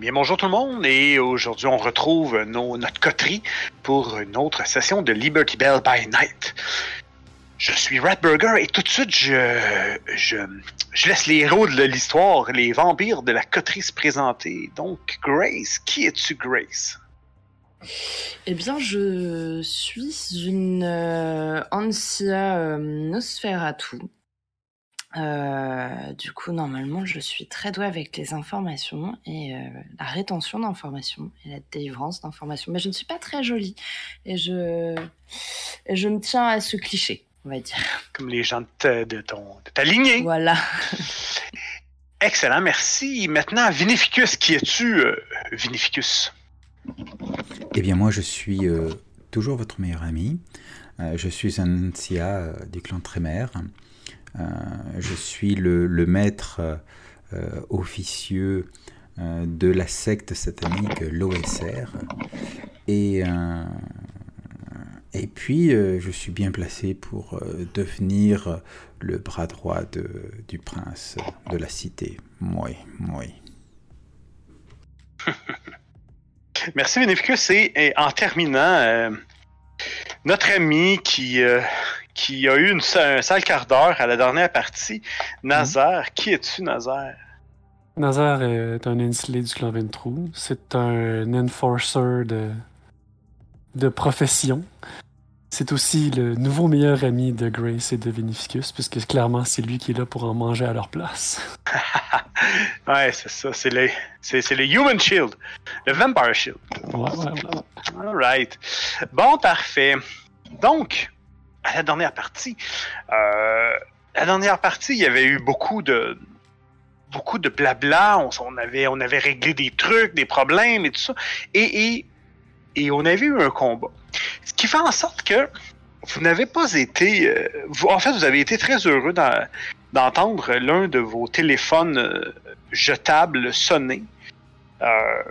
bien, bonjour tout le monde, et aujourd'hui on retrouve notre coterie pour une autre session de Liberty Bell by Night. Je suis Ratburger et tout de suite je, je, je laisse les héros de l'histoire, les vampires de la coterie se présenter. Donc, Grace, qui es-tu, Grace? Eh bien, je suis une euh, Ansia euh, Nosferatu. Euh, du coup, normalement, je suis très douée avec les informations et euh, la rétention d'informations et la délivrance d'informations. Mais je ne suis pas très jolie et je, et je me tiens à ce cliché, on va dire. Comme les gens de ta, de ton, de ta lignée. Voilà. Excellent, merci. Maintenant, Vinificus, qui es-tu, euh, Vinificus? Eh bien, moi, je suis euh, toujours votre meilleur ami. Euh, je suis un euh, du clan Trémer. Euh, je suis le, maître euh, officieux euh, de la secte satanique l'OSR. Et, et puis, je suis bien placé pour devenir le bras droit du prince de la cité. Oui, oui. Merci Vinificus. Et, et en terminant, notre ami qui, qui a eu une, un sale quart d'heure à la dernière partie, Nazar. Qui es-tu, Nazar? Nazar est un insulé du clan Ventrou. C'est un enforcer de, de profession. C'est aussi le nouveau meilleur ami de Grace et de Vinificus, puisque clairement c'est lui qui est là pour en manger à leur place. Ouais, c'est ça. C'est le, c'est, c'est le Human Shield. Le Vampire Shield. Ouais, ouais, ouais. Alright. Bon, parfait. Donc, à la dernière partie, euh, la dernière partie, il y avait eu beaucoup de beaucoup de blabla. On, avait on avait réglé des trucs, des problèmes et tout ça. Et, et, on avait eu un combat. Ce qui fait en sorte que vous n'avez pas été. euh, en fait, vous avez été très heureux d'en- d'entendre l'un de vos téléphones euh, jetables sonner. Euh,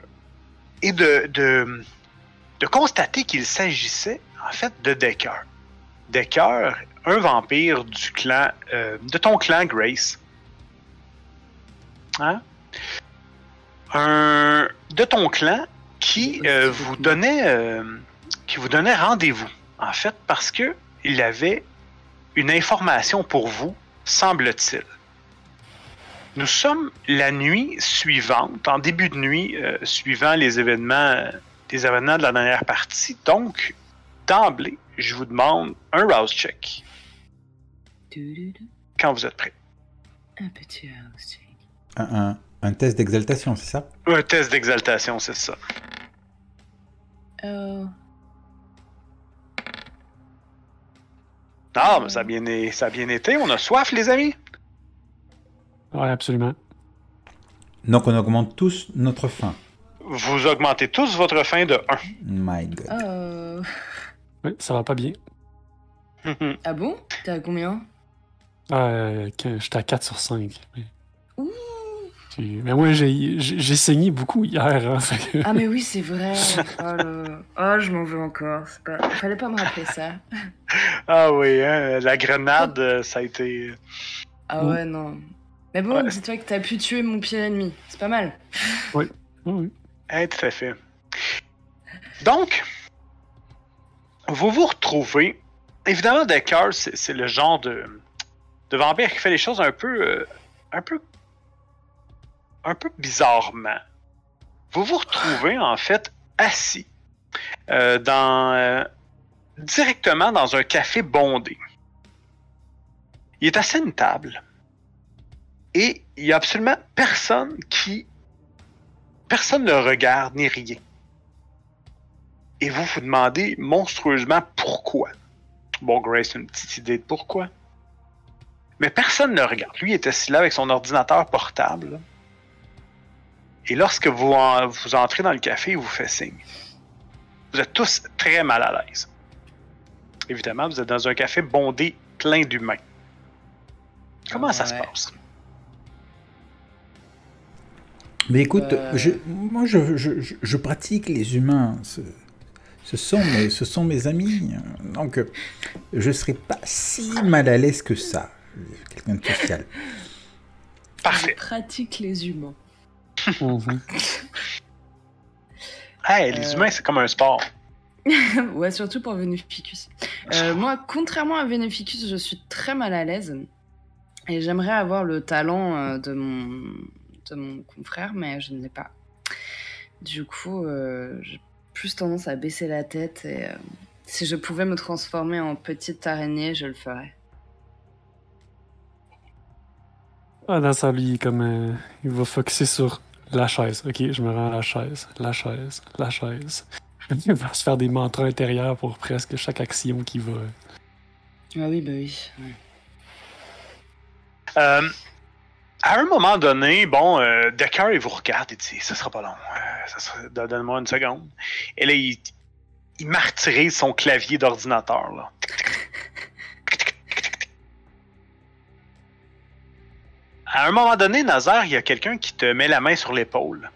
et de, de constater qu'il s'agissait en fait de Decker. Decker, un vampire du clan, euh, de ton clan Grace. Hein? Un, de ton clan qui euh, vous donnait, euh, qui vous donnait rendez-vous. En fait, parce que il avait une information pour vous, semble-t-il. Nous sommes la nuit suivante, en début de nuit, suivant les événements, les événements de la dernière partie. Donc, d'emblée, je vous demande un rouse check quand vous êtes prêts. Un petit house check. Un, un- un test d'exaltation, c'est ça? Un test d'exaltation, c'est ça. Oh. Ah, mais ça a, bien, ça a bien été. On a soif, les amis. Ouais, absolument. Donc, on augmente tous notre faim. Vous augmentez tous votre faim de My God. Oh. Oui, ça va pas bien. 1. Ah bon? T'es à combien? Euh, J'étais à 4 sur 5. Mais, Ouh. Mais moi, j'ai saigné beaucoup hier. hein, que- Ah mais oui, c'est vrai. Oh. Oh, je m'en veux encore. Pas... Fallait pas me rappeler ça. ah oui, hein, la grenade, euh, ça a été... Ah Mm. ouais, non. Mais bon, Ouais. c'est toi que t'as pu tuer mon pire ennemi. C'est pas mal. Oui, oui. Hein, tout à fait. Donc, vous vous retrouvez. Évidemment, Decker, c'est le genre de, vampire qui fait les choses un peu. euh, un peu. un peu bizarrement. Vous vous retrouvez, en fait, assis euh, dans. euh, directement dans un café bondé. Il est assis à une table. Et il n'y a absolument personne qui Personne ne regarde ni rien. Et vous vous demandez monstrueusement pourquoi. Bon, Grace a une petite idée de pourquoi. Mais personne ne le regarde. Lui il est assis là avec son ordinateur portable. Et lorsque vous, en- vous entrez dans le café, il vous fait signe. Vous êtes tous très mal à l'aise. Évidemment, vous êtes dans un café bondé plein d'humains. Comment ça se passe? Mais écoute, Euh. je, moi je, je- je- je pratique les humains. Ce, sont mes, ce sont mes amis. Donc je serais pas si mal à l'aise que ça. Quelqu'un de social. Parfait. Je pratique les humains. Hey, les Euh. humains, c'est comme un sport. ouais, surtout pour Venuficus. Euh, moi, contrairement à Venuficus, je suis très mal à l'aise. Et j'aimerais avoir le talent euh, de, mon, de mon confrère, mais je ne l'ai pas. Du coup, euh, j'ai plus tendance à baisser la tête. Et euh, si je pouvais me transformer en petite araignée, je le ferais. Ah, dans ça, lui, comme euh, il va focuser sur la chaise. Ok, je me rends à la chaise, la chaise, la chaise. Il va se faire des mantras intérieurs pour presque chaque action qui va. Ah oui, bah oui. ouais. Euh, à un moment donné, bon, euh, Decker, il vous regarde et dit Ça sera pas long. euh, sera- Donne-moi une seconde. Et là, il, il martyrise son clavier d'ordinateur. là. À un moment donné, Nazar, il y a quelqu'un qui te met la main sur l'épaule.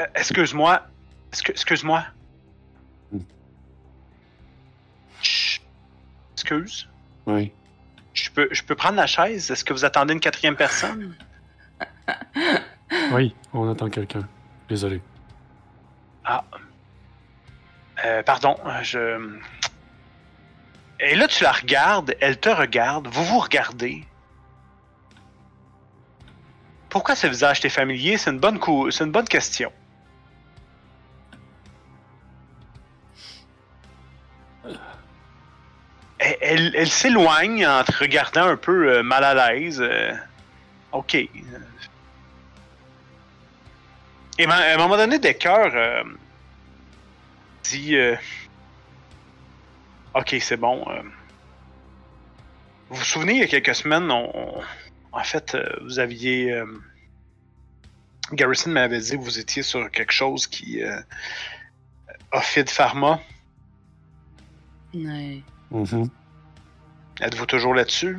Euh, excuse-moi. Excu- Excuse-moi. Chut. Excuse. Oui. Je peux, je peux prendre la chaise? Est-ce que vous attendez une quatrième personne? Oui, on attend quelqu'un. Désolé. Ah. Euh, pardon, je. Et là, tu la regardes, elle te regarde, vous vous regardez. Pourquoi ce visage t'est familier? C'est une bonne, cou- c'est une bonne question. Elle, elle- s'éloigne en te regardant un peu euh, mal à l'aise. euh, ok. Et ben, à un moment donné, Decker euh, dit euh, Ok, c'est bon. euh. vous vous souvenez, il y a quelques semaines, on, on- en fait, euh, vous aviez. euh, Garrison m'avait dit que vous étiez sur quelque chose qui. Euh, Ophid Pharma. Ouais. Mhm. Êtes-vous toujours là-dessus?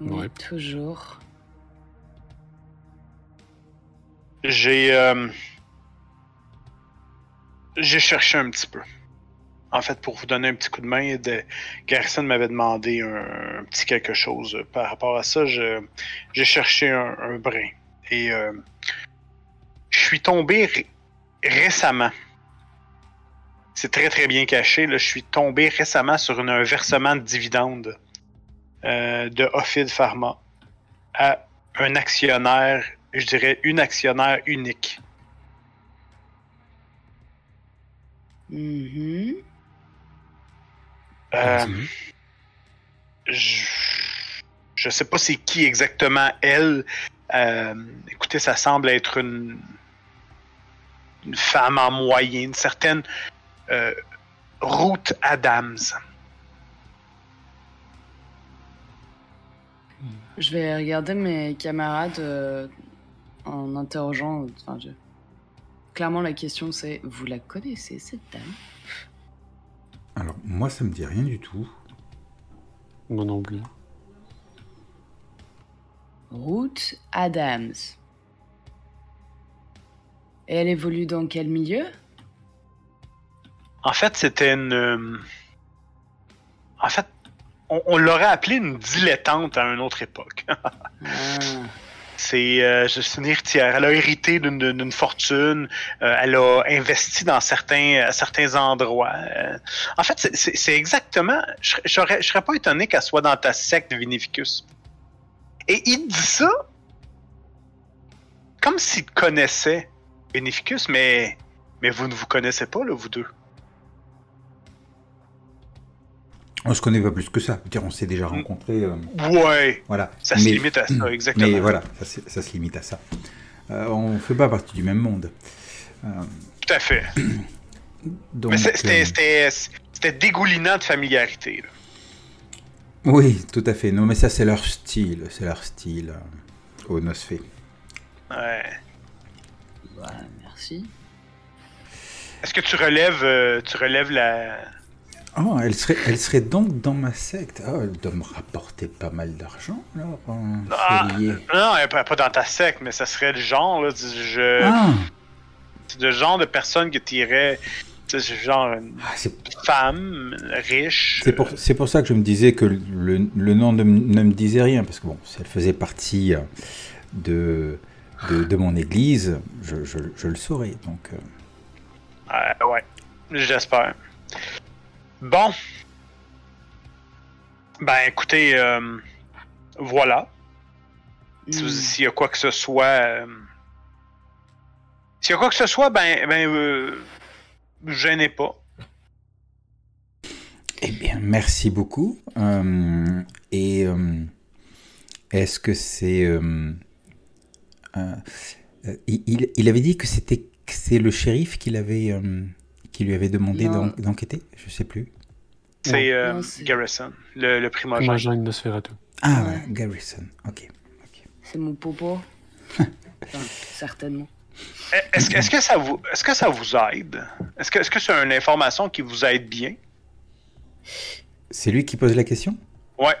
Oui, Ouais. toujours. J'ai. euh, J'ai cherché un petit peu. En fait, pour vous donner un petit coup de main, de... Garrison m'avait demandé un, un petit quelque chose par rapport à ça. je- J'ai cherché un, un brin. Et euh, je suis tombé ré- récemment. C'est très très bien caché. Là. Je suis tombé récemment sur une- un versement de dividendes euh, de Ophid Pharma à un actionnaire, je dirais une actionnaire unique. Mhm. Euh, je, je sais pas c'est qui exactement elle. Euh, écoutez, ça semble être une, une femme en moyenne, une certaine euh, Ruth Adams. Je vais regarder mes camarades euh, en interrogeant. Enfin, je- Clairement, la question c'est Vous la connaissez, cette dame? Alors, moi, ça me dit rien du tout. Moi non plus. Ruth Adams. Et elle évolue dans quel milieu? En fait, c'était une. euh, En fait, on, on l'aurait appelée une dilettante à une autre époque. Ah. C'est, euh, une héritière. Elle a hérité d'une- fortune. euh, elle a investi dans certains, à certains endroits. euh. en fait, c'est- exactement. Je je serais pas étonné qu'elle soit dans ta secte Vinificus. Et il dit ça comme s'il connaissait Vinificus, mais mais vous ne vous connaissez pas là, vous deux. On se connaît pas plus que ça. Dire, on s'est déjà rencontrés. euh, Ouais, voilà. ça se limite à ça, exactement. Mais voilà, ça, se- ça se limite à ça. Euh, on fait pas partie du même monde. Euh, Tout à fait. donc, mais c'était euh, c'était- c'était dégoulinant de familiarité. là. oui, tout à fait. Non, mais ça, c'est leur style. C'est leur style euh, au Nosfé. Ouais. Bah, merci. Est-ce que tu relèves, euh, tu relèves la. Oh, elle serait, elle serait donc dans ma secte. Oh, elle doit me rapporter pas mal d'argent, alors. euh, Ah. Non, elle pas pas dans ta secte, mais ça serait le genre, là, du- je, Ah, c'est le genre de personne que tu irais C'est genre une Ah, femme riche. c'est pour, c'est pour ça que je me disais que le, le nom ne, me disait rien, parce que bon, si elle faisait partie euh, de, de, de mon église, je, je, je le saurais. Donc, euh, Euh, ouais, j'espère. Bon. Ben écoutez, euh, voilà. Hmm. S'il y a quoi que ce soit. euh, S'il y a quoi que ce soit, ben. ben euh, gênez pas. Eh bien, merci beaucoup. Euh, et euh, est-ce que c'est... euh, euh, euh, il, il- avait dit que c'était que c'est le shérif qui, l'avait, euh, qui lui avait demandé d'enquêter Je sais plus. C'est euh, c'est- Garrison, le, le primogène. Primogène de Spherato. Ah, Ouais. Garrison. Ok. ok. C'est mon popo. Enfin, certainement. Eh, Est-ce que, ça vous, est-ce que ça vous aide? Est-ce que, est-ce que c'est une information qui vous aide bien? C'est lui qui pose la question? Ouais.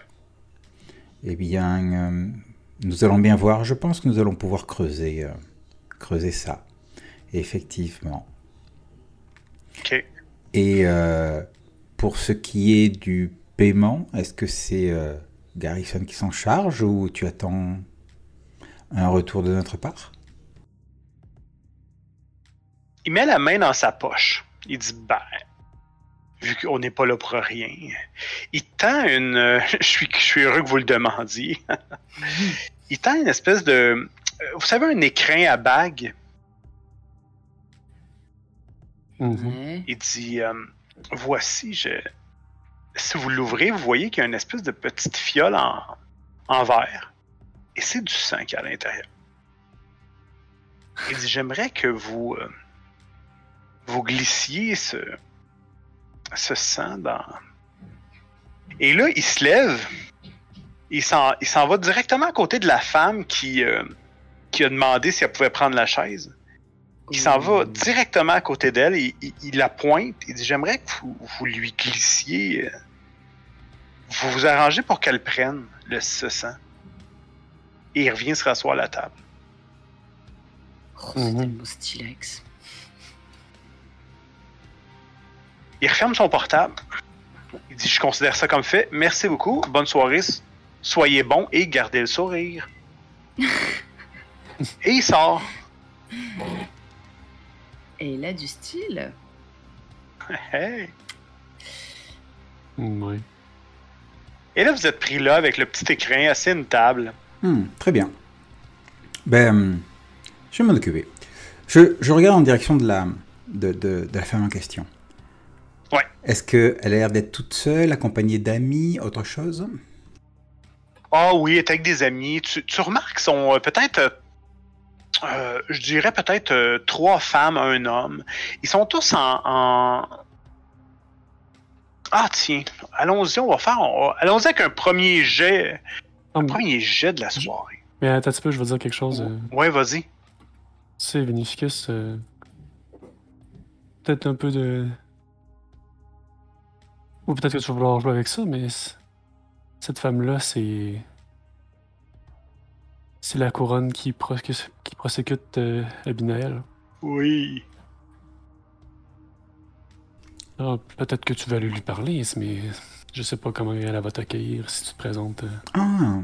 Eh bien, euh, nous allons bien voir. Je pense que nous allons pouvoir creuser, euh, creuser ça. Effectivement. Ok. Et euh, pour ce qui est du paiement, est-ce que c'est euh, Garrison qui s'en charge ou tu attends un retour de notre part? Il met la main dans sa poche. Il dit Ben, vu qu'on n'est pas là pour rien. Il tend une. euh, je, suis, je suis heureux que vous le demandiez. il tend une espèce de. euh, Vous savez, un écrin à bague. Mhm. Il dit euh, Voici, je. Si vous l'ouvrez, vous voyez qu'il y a une espèce de petite fiole en, en verre. Et c'est du sang qui est à l'intérieur. Il dit J'aimerais que vous. euh, vous glissiez ce. ce sang dans. Et là, il se lève. Il s'en, il s'en va directement à côté de la femme qui, euh, qui a demandé si elle pouvait prendre la chaise. Il s'en va directement à côté d'elle, il, il- il la pointe, il dit J'aimerais que vous, vous lui glissiez. euh, vous vous arrangez pour qu'elle prenne le, ce sang. Et il revient se rasseoir à la table. Oh, tellement stylex. Il referme son portable. Il dit Je considère ça comme fait. Merci beaucoup. Bonne soirée. Soyez bon et gardez le sourire. et il sort. Et il a du style. Hey. Ouais. Et là, vous êtes pris là avec le petit écrin assis à une table. Hmm, Très bien. Ben, euh, je vais m'en occuper. Je, je regarde en direction de la, de, de- de la femme en question. Ouais. Est-ce qu'elle a l'air d'être toute seule, accompagnée d'amis, autre chose? Ah oui, elle est avec des amis. Tu, tu remarques qu'ils sont euh, peut-être, euh, je dirais peut-être euh, trois femmes, un homme. Ils sont tous en... en- Ah tiens, allons-y, on va faire... on Allons-y avec un premier jet, un mais- premier jet de la soirée. mais attends un petit peu, je vais dire quelque chose. euh, Ouais, vas-y. Tu sais, Vinificus, peut-être un peu de. Ou peut-être que tu vas vouloir jouer avec ça, mais cette femme-là, c'est. C'est la couronne qui, qui prosécute euh, Abinael. Oui. Ah, peut-être que tu vas aller lui parler, mais je sais pas comment elle va t'accueillir si tu te présentes. euh. Ah,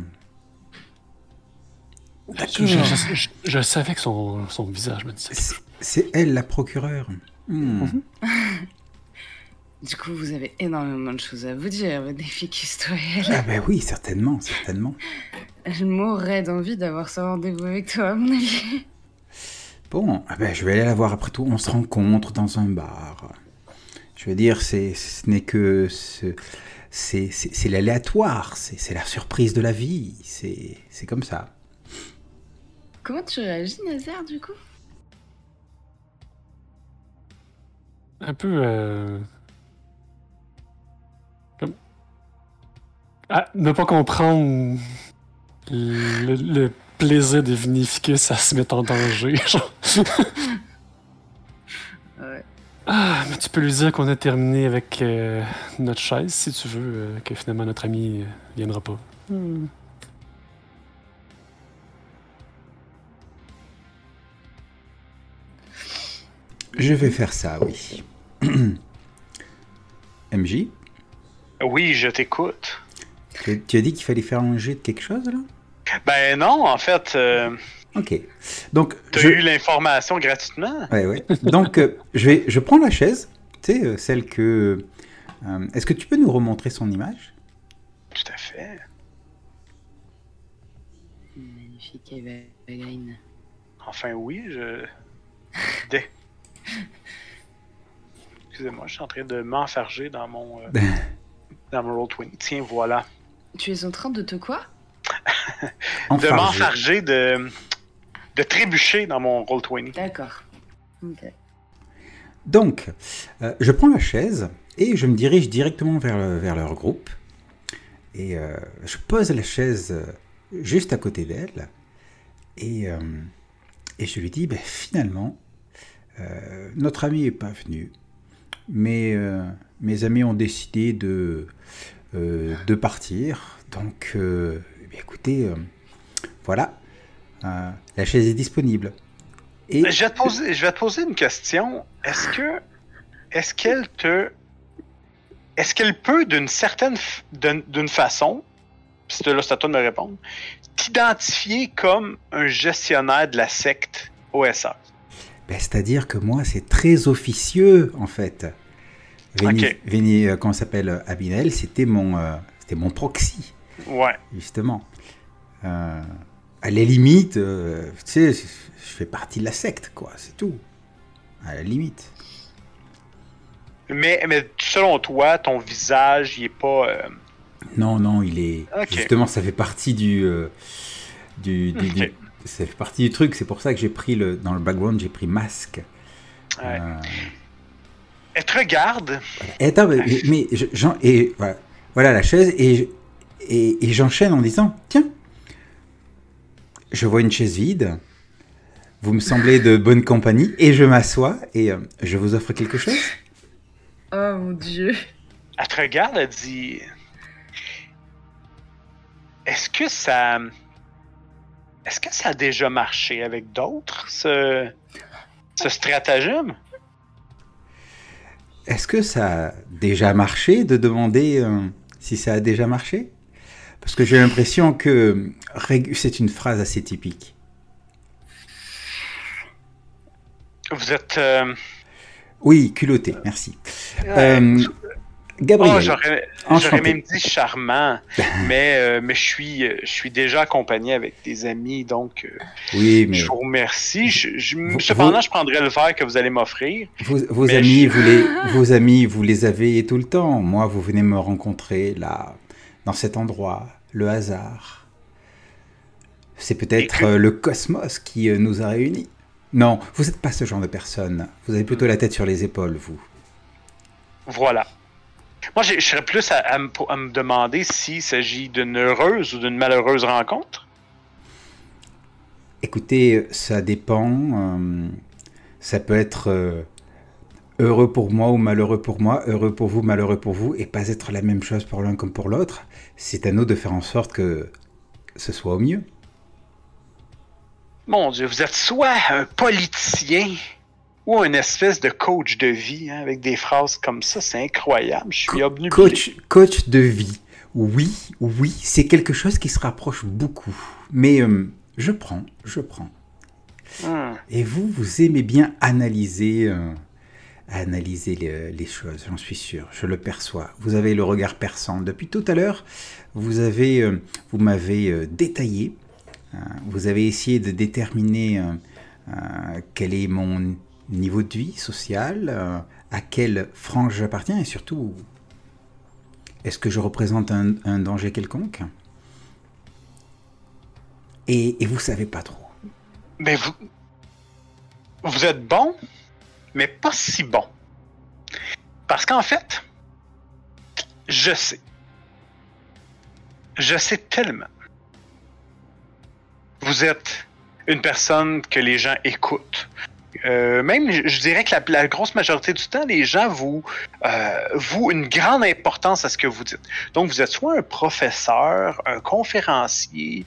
Je, je- je- je- je savais que son, son visage me disait. c'est c'est elle la procureure. Hmm. Du coup, vous avez énormément de choses à vous dire, toi et elle. Ah ben oui, certainement, certainement. Je mourrais d'envie d'avoir ce rendez-vous avec toi, à mon avis. Bon, ah ben, je vais aller la voir après tout. On se rencontre dans un bar. Je veux dire, c'est, ce n'est que ce- c'est, c'est, c'est l'aléatoire, c'est, c'est la surprise de la vie. C'est, c'est comme ça. Comment tu réagis, Nazaire, du coup? Un peu. euh, Ah, ne pas comprendre le, le plaisir de Vinificus à se mettre en danger. Ouais. Ah, mais tu peux lui dire qu'on a terminé avec euh, notre chaise si tu veux, euh, que finalement notre ami euh, viendra pas. Hmm. Je vais faire ça, oui. MJ, Oui, je t'écoute. Tu, tu as dit qu'il fallait faire un jet de quelque chose là? Ben non, en fait, euh, Ok. Donc, t'as je... eu l'information gratuitement. Ouais, ouais. Donc, euh, je, vais, je prends la chaise, tu sais, euh, celle que. euh, Est-ce que tu peux nous remontrer son image? Tout à fait. Magnifique Evelyn. Enfin, oui, je. Dé- Excusez-moi, je suis en train de m'enfarger dans mon. euh, dans mon Roll20. Tiens, voilà. Tu es en train de te quoi? De m'enfarger, de. de trébucher dans mon Roll20. D'accord. Ok. Donc, euh, je prends la chaise et je me dirige directement vers, le- vers leur groupe. Et euh, je pose la chaise euh, juste à côté d'elle. Et, euh, et je lui dis, ben, finalement, euh, notre ami n'est pas venu. Mais euh, mes amis ont décidé de, de partir. Donc, euh, eh écoutez, euh, voilà, Euh, la chaise est disponible. Et Je vais te poser, je vais te poser une question. Est-ce que. Est-ce qu'elle te. Est-ce qu'elle peut, d'une certaine. f- d'une façon, c'est là, c'est à toi de me répondre, t'identifier comme un gestionnaire de la secte OSR? Ben, C'est-à-dire que moi, c'est très officieux, en fait. Véni, Ok. Véni, euh, comment s'appelle euh, Abinel, c'était mon, euh, c'était mon proxy, Ouais. justement. Euh, à la limite, tu sais, je fais partie de la secte, quoi, c'est tout. À la limite. Mais, mais selon toi, ton visage, il est pas. Non, non, il est. Justement, ça fait partie du. du, ça fait partie du truc, c'est pour ça que j'ai pris le. Dans le background, j'ai pris masque. ouais. Elle te regarde. Et attends, mais, mais- je- et voilà, voilà la chaise et, et j'enchaîne en disant tiens, je vois une chaise vide, vous me semblez de bonne compagnie et je m'assois et euh, je vous offre quelque chose. Oh mon dieu. Elle te regarde, elle dit. Est-ce que ça. Est-ce que ça a déjà marché avec d'autres, ce, ce stratagème? Est-ce que ça a déjà marché de demander euh, si ça a déjà marché? Parce que j'ai l'impression que c'est une phrase assez typique. Vous êtes. euh, Oui, culotté, merci. ouais, Euh, Gabriel, oh, j'aurais, même dit charmant, mais, euh, mais je, suis, euh, je suis déjà accompagné avec des amis, donc euh, oui, mais je vous remercie. Je, je- Vous- cependant, vous- je prendrai le verre que vous allez m'offrir. Vos, amis, je- vous les, vos amis, vous les avez tout le temps. Moi, vous venez me rencontrer là, dans cet endroit, le hasard. C'est peut-être que- le cosmos qui nous a réunis. Non, vous n'êtes pas ce genre de personne. Vous avez plutôt la tête sur les épaules, vous. Voilà. Moi, je serais plus à, à me, à me demander s'il s'agit d'une heureuse ou d'une malheureuse rencontre. Écoutez, ça dépend. euh, ça peut être euh, heureux pour moi ou malheureux pour moi, heureux pour vous, malheureux pour vous, et pas être la même chose pour l'un comme pour l'autre. C'est à nous de faire en sorte que ce soit au mieux. Mon Dieu, vous êtes soit un politicien ou une espèce de coach de vie hein, avec des phrases comme ça. C'est incroyable. Je suis obnubilé. Coach, coach de vie. Oui, oui, c'est quelque chose qui se rapproche beaucoup. Mais euh, je prends, je prends. Hmm. Et vous, vous aimez bien analyser, euh, analyser les, les choses, j'en suis sûr, je le perçois. Vous avez le regard perçant. Depuis tout à l'heure, vous avez, euh, vous m'avez détaillé. euh, vous avez essayé de déterminer quel est mon niveau de vie social, euh, à quelle frange j'appartiens et surtout, est-ce que je représente un, danger quelconque? Et, et vous savez pas trop. Mais. Vous êtes bon, mais pas si bon. Parce qu'en fait, je sais. Je sais tellement. Vous êtes une personne que les gens écoutent. Euh, même, je dirais que la, grosse majorité du temps, les gens vous, euh, une grande importance à ce que vous dites. Donc, vous êtes soit un professeur, un conférencier,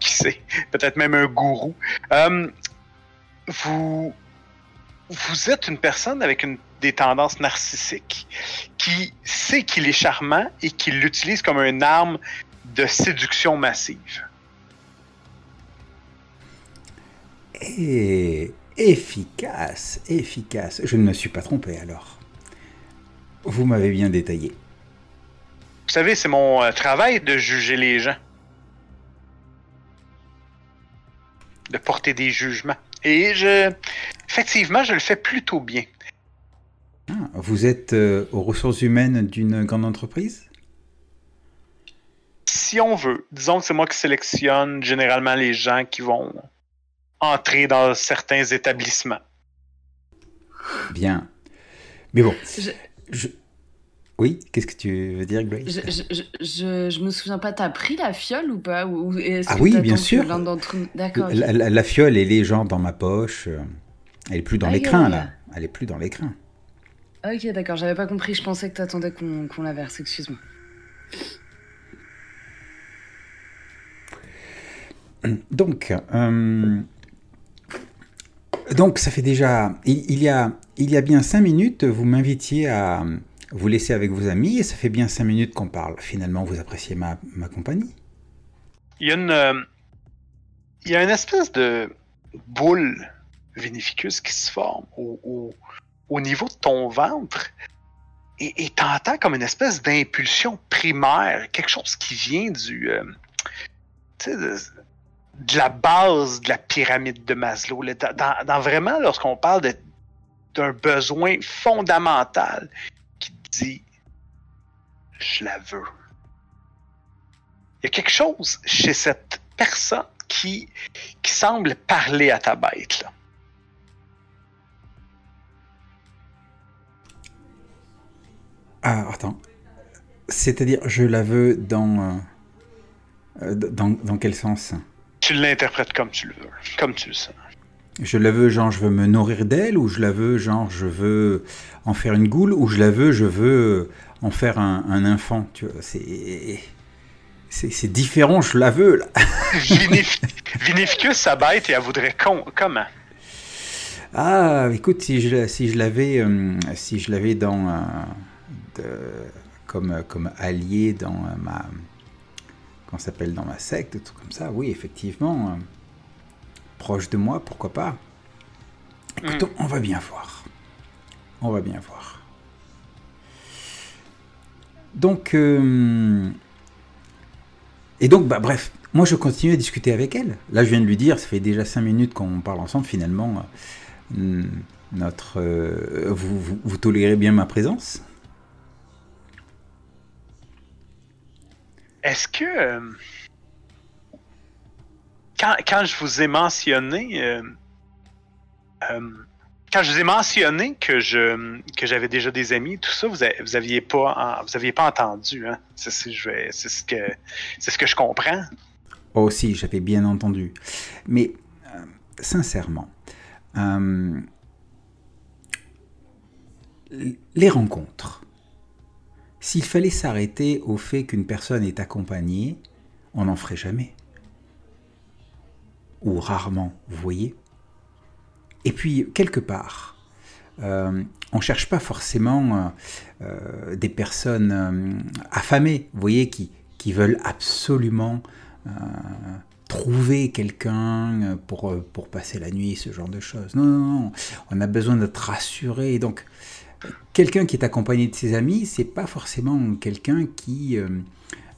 qui sait, peut-être même un gourou. Euh, vous, vous êtes une personne avec une, des tendances narcissiques qui sait qu'il est charmant et qui l'utilise comme une arme de séduction massive. Et efficace, efficace. Je ne me suis pas trompé alors. Vous m'avez bien détaillé. Vous savez, c'est mon euh, travail de juger les gens. De porter des jugements. Et je. Effectivement, je le fais plutôt bien. Ah, vous êtes euh, aux ressources humaines d'une grande entreprise? Si on veut. Disons que c'est moi qui sélectionne généralement les gens qui vont entrer dans certains établissements. Bien. Mais bon. Je- je- Oui, qu'est-ce que tu veux dire, Grace Je, je, je, je, je me souviens pas, t'as pris la fiole ou pas ou, Ah oui, bien sûr. l'un d'entre nous- D'accord. la, la- la fiole, elle est genre dans ma poche. euh, Elle est plus dans Ah, là. Elle est plus dans l'écran. Ok, d'accord, j'avais pas compris, je pensais que t'attendais qu'on qu'on la verse, excuse-moi. Donc, euh, donc ça fait déjà, il, y a, il y a bien cinq minutes, vous m'invitiez à vous laisser avec vos amis et ça fait bien cinq minutes qu'on parle. Finalement, vous appréciez ma, ma compagnie Il y a une. euh, il y a une espèce de boule vinificus qui se forme au, au- au niveau de ton ventre. Et t'entends comme une espèce d'impulsion primaire, quelque chose qui vient du. euh, de, de la base de la pyramide de Maslow. là. Dans, vraiment, lorsqu'on parle d'un besoin fondamental qui dit Je la veux. Il y a quelque chose chez cette personne qui, qui semble parler à ta bête. Ah, attends. C'est-à-dire, je la veux dans, euh, dans, dans quel sens? Tu l'interprètes comme tu le veux, comme tu le sens. Je la veux, genre, je veux me nourrir d'elle, ou je la veux, genre, je veux en faire une goule, ou je la veux, je veux en faire un, un enfant. Tu vois, c'est. Différent, je la veux, là. Vinif- Vinificus, sa bête, et elle voudrait con- comment? Ah, écoute, si je, si je l'avais, euh, si je l'avais dans, euh, de- comme, comme allié dans euh, ma, ça s'appelle, dans ma secte, tout comme ça, oui, effectivement, euh, proche de moi, pourquoi pas. Écoutons, on va bien voir. On va bien voir. Donc, euh, et donc, bah, bref, moi je continue à discuter avec elle. Là, je viens de lui dire, ça fait déjà cinq minutes qu'on parle ensemble, finalement, euh, hmm, notre, vous, vous, vous tolérez bien ma présence Est-ce que. euh, quand, quand je vous ai mentionné. euh, euh, quand je vous ai mentionné que je que j'avais déjà des amis, tout ça, vous, a- vous aviez pas vous aviez pas entendu, hein? C'est ce que c'est ce que je comprends. Oh si, j'avais bien entendu. Mais sincèrement, les rencontres, s'il fallait s'arrêter au fait qu'une personne est accompagnée, on n'en ferait jamais. Ou rarement, vous voyez. Et puis, quelque part, euh, on ne cherche pas forcément euh, euh, des personnes affamées, vous voyez, qui, veulent absolument trouver quelqu'un pour, pour passer la nuit, ce genre de choses. Non, non, non. On a besoin d'être rassuré. Donc, quelqu'un qui est accompagné de ses amis, c'est pas forcément quelqu'un qui, euh,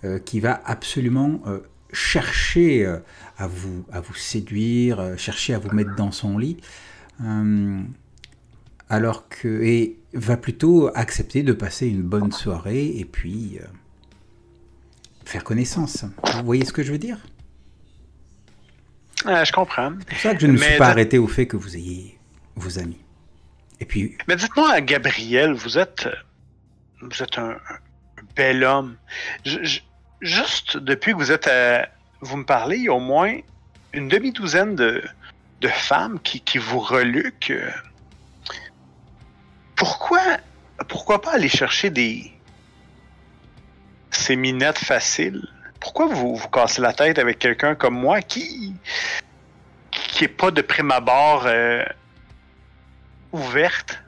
euh, qui va absolument euh, chercher euh, à, vous, à vous séduire, chercher à vous mettre dans son lit. Alors que. Et va plutôt accepter de passer une bonne soirée et puis. faire connaissance. Vous voyez ce que je veux dire? Euh, je comprends. C'est pour ça que je ne me suis pas arrêté au fait que vous ayez vos amis. Mais dites-moi, Gabriel, vous êtes vous êtes un, bel homme. Juste depuis que vous êtes à, vous me parlez, il y a au moins une demi-douzaine de, de femmes qui, qui vous reluquent. Pourquoi, pourquoi pas aller chercher des ces minettes faciles? Pourquoi vous vous cassez la tête avec quelqu'un comme moi qui qui est pas de prime abord euh, ouverte?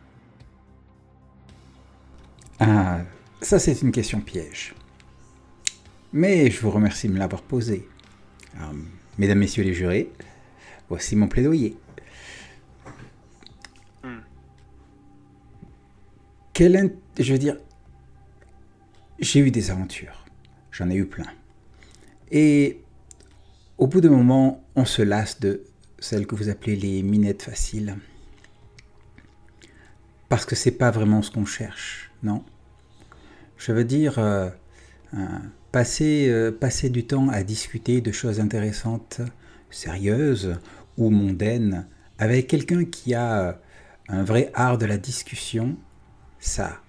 Ah, ça c'est une question piège. Mais je vous remercie de me l'avoir posée. Alors, mesdames, messieurs les jurés, voici mon plaidoyer. Hmm. Quel je veux dire, j'ai eu des aventures. J'en ai eu plein. Et au bout d'un moment, on se lasse de celles que vous appelez les minettes faciles. Parce que c'est pas vraiment ce qu'on cherche, non Je veux dire, euh, euh, passer, euh, passer du temps à discuter de choses intéressantes, sérieuses ou mondaines, avec quelqu'un qui a un vrai art de la discussion, ça,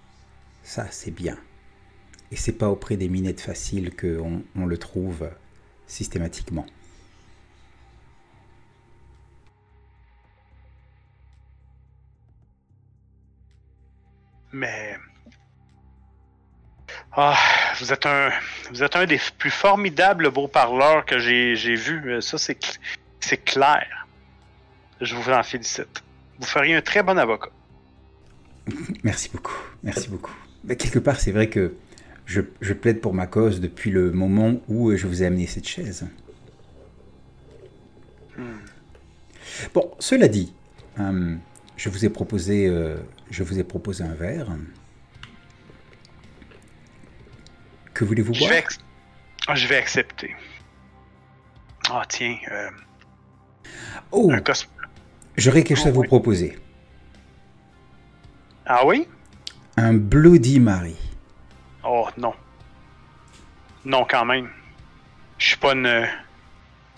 ça c'est bien. Et c'est pas auprès des minettes faciles qu'on on le trouve systématiquement. Mais. Ah, vous êtes un, vous êtes un des plus formidables beaux parleurs que j'ai, j'ai vu. Ça, c'est, c'est clair. Je vous en félicite. Vous feriez un très bon avocat. Merci beaucoup, merci beaucoup. Mais quelque part, c'est vrai que je, je plaide pour ma cause depuis le moment où je vous ai amené cette chaise. Bon, cela dit, euh, je vous ai proposé, euh, je vous ai proposé un verre. Que voulez-vous boire? vais, ah, je vais accepter. Ah, tiens, euh, Oh, un cos... j'aurais quelque chose à Oh, vous oui. proposer. Ah oui? Un Bloody Mary. Oh, non. Non, quand même. Je suis pas une,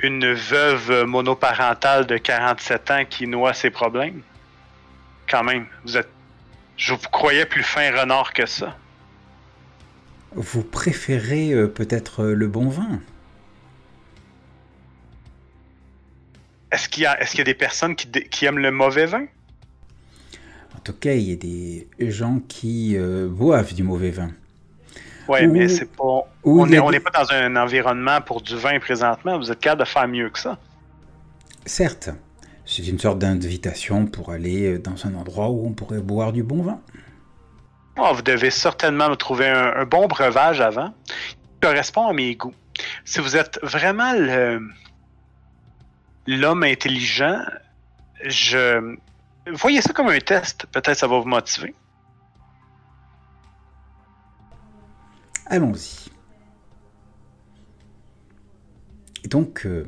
une veuve monoparentale de 47 ans qui noie ses problèmes. Quand même, vous êtes. Je vous croyais plus fin renard que ça. Vous préférez euh, peut-être euh, le bon vin Est-ce qu'il y, qu'il y a des personnes qui, aiment le mauvais vin? En tout cas, il y a des gens qui euh, boivent du mauvais vin. Ouais, Ou- mais c'est pas. On n'est des- n'est pas dans un environnement pour du vin présentement. Vous êtes capable de faire mieux que ça. Certes, c'est une sorte d'invitation pour aller euh, dans un endroit où on pourrait boire du bon vin. Oh, vous devez certainement me trouver un, un bon breuvage avant qui correspond à mes goûts. Si vous êtes vraiment l'homme intelligent, je voyez ça comme un test. Peut-être ça va vous motiver. Allons-y. Et donc, euh,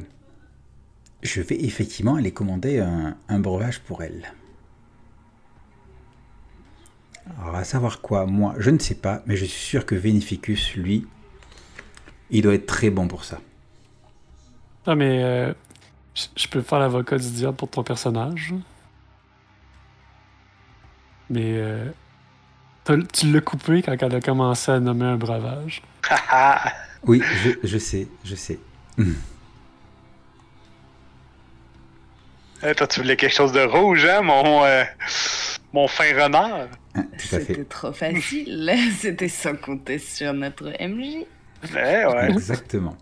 je vais effectivement aller commander un, un breuvage pour elle. Alors, à savoir quoi Moi, je ne sais pas, mais je suis sûr que Vénificus, lui, il doit être très bon pour ça. Ah, mais euh, je peux faire l'avocat du diable pour ton personnage. Mais euh, tu l'as coupé quand elle a commencé à nommer un breuvage. Oui, je, je sais, je sais. Eh, toi, tu voulais quelque chose de rouge, hein, mon, euh, mon fin renard? À C'était trop facile. C'était sans compter sur notre MJ. Eh, ouais. Exactement.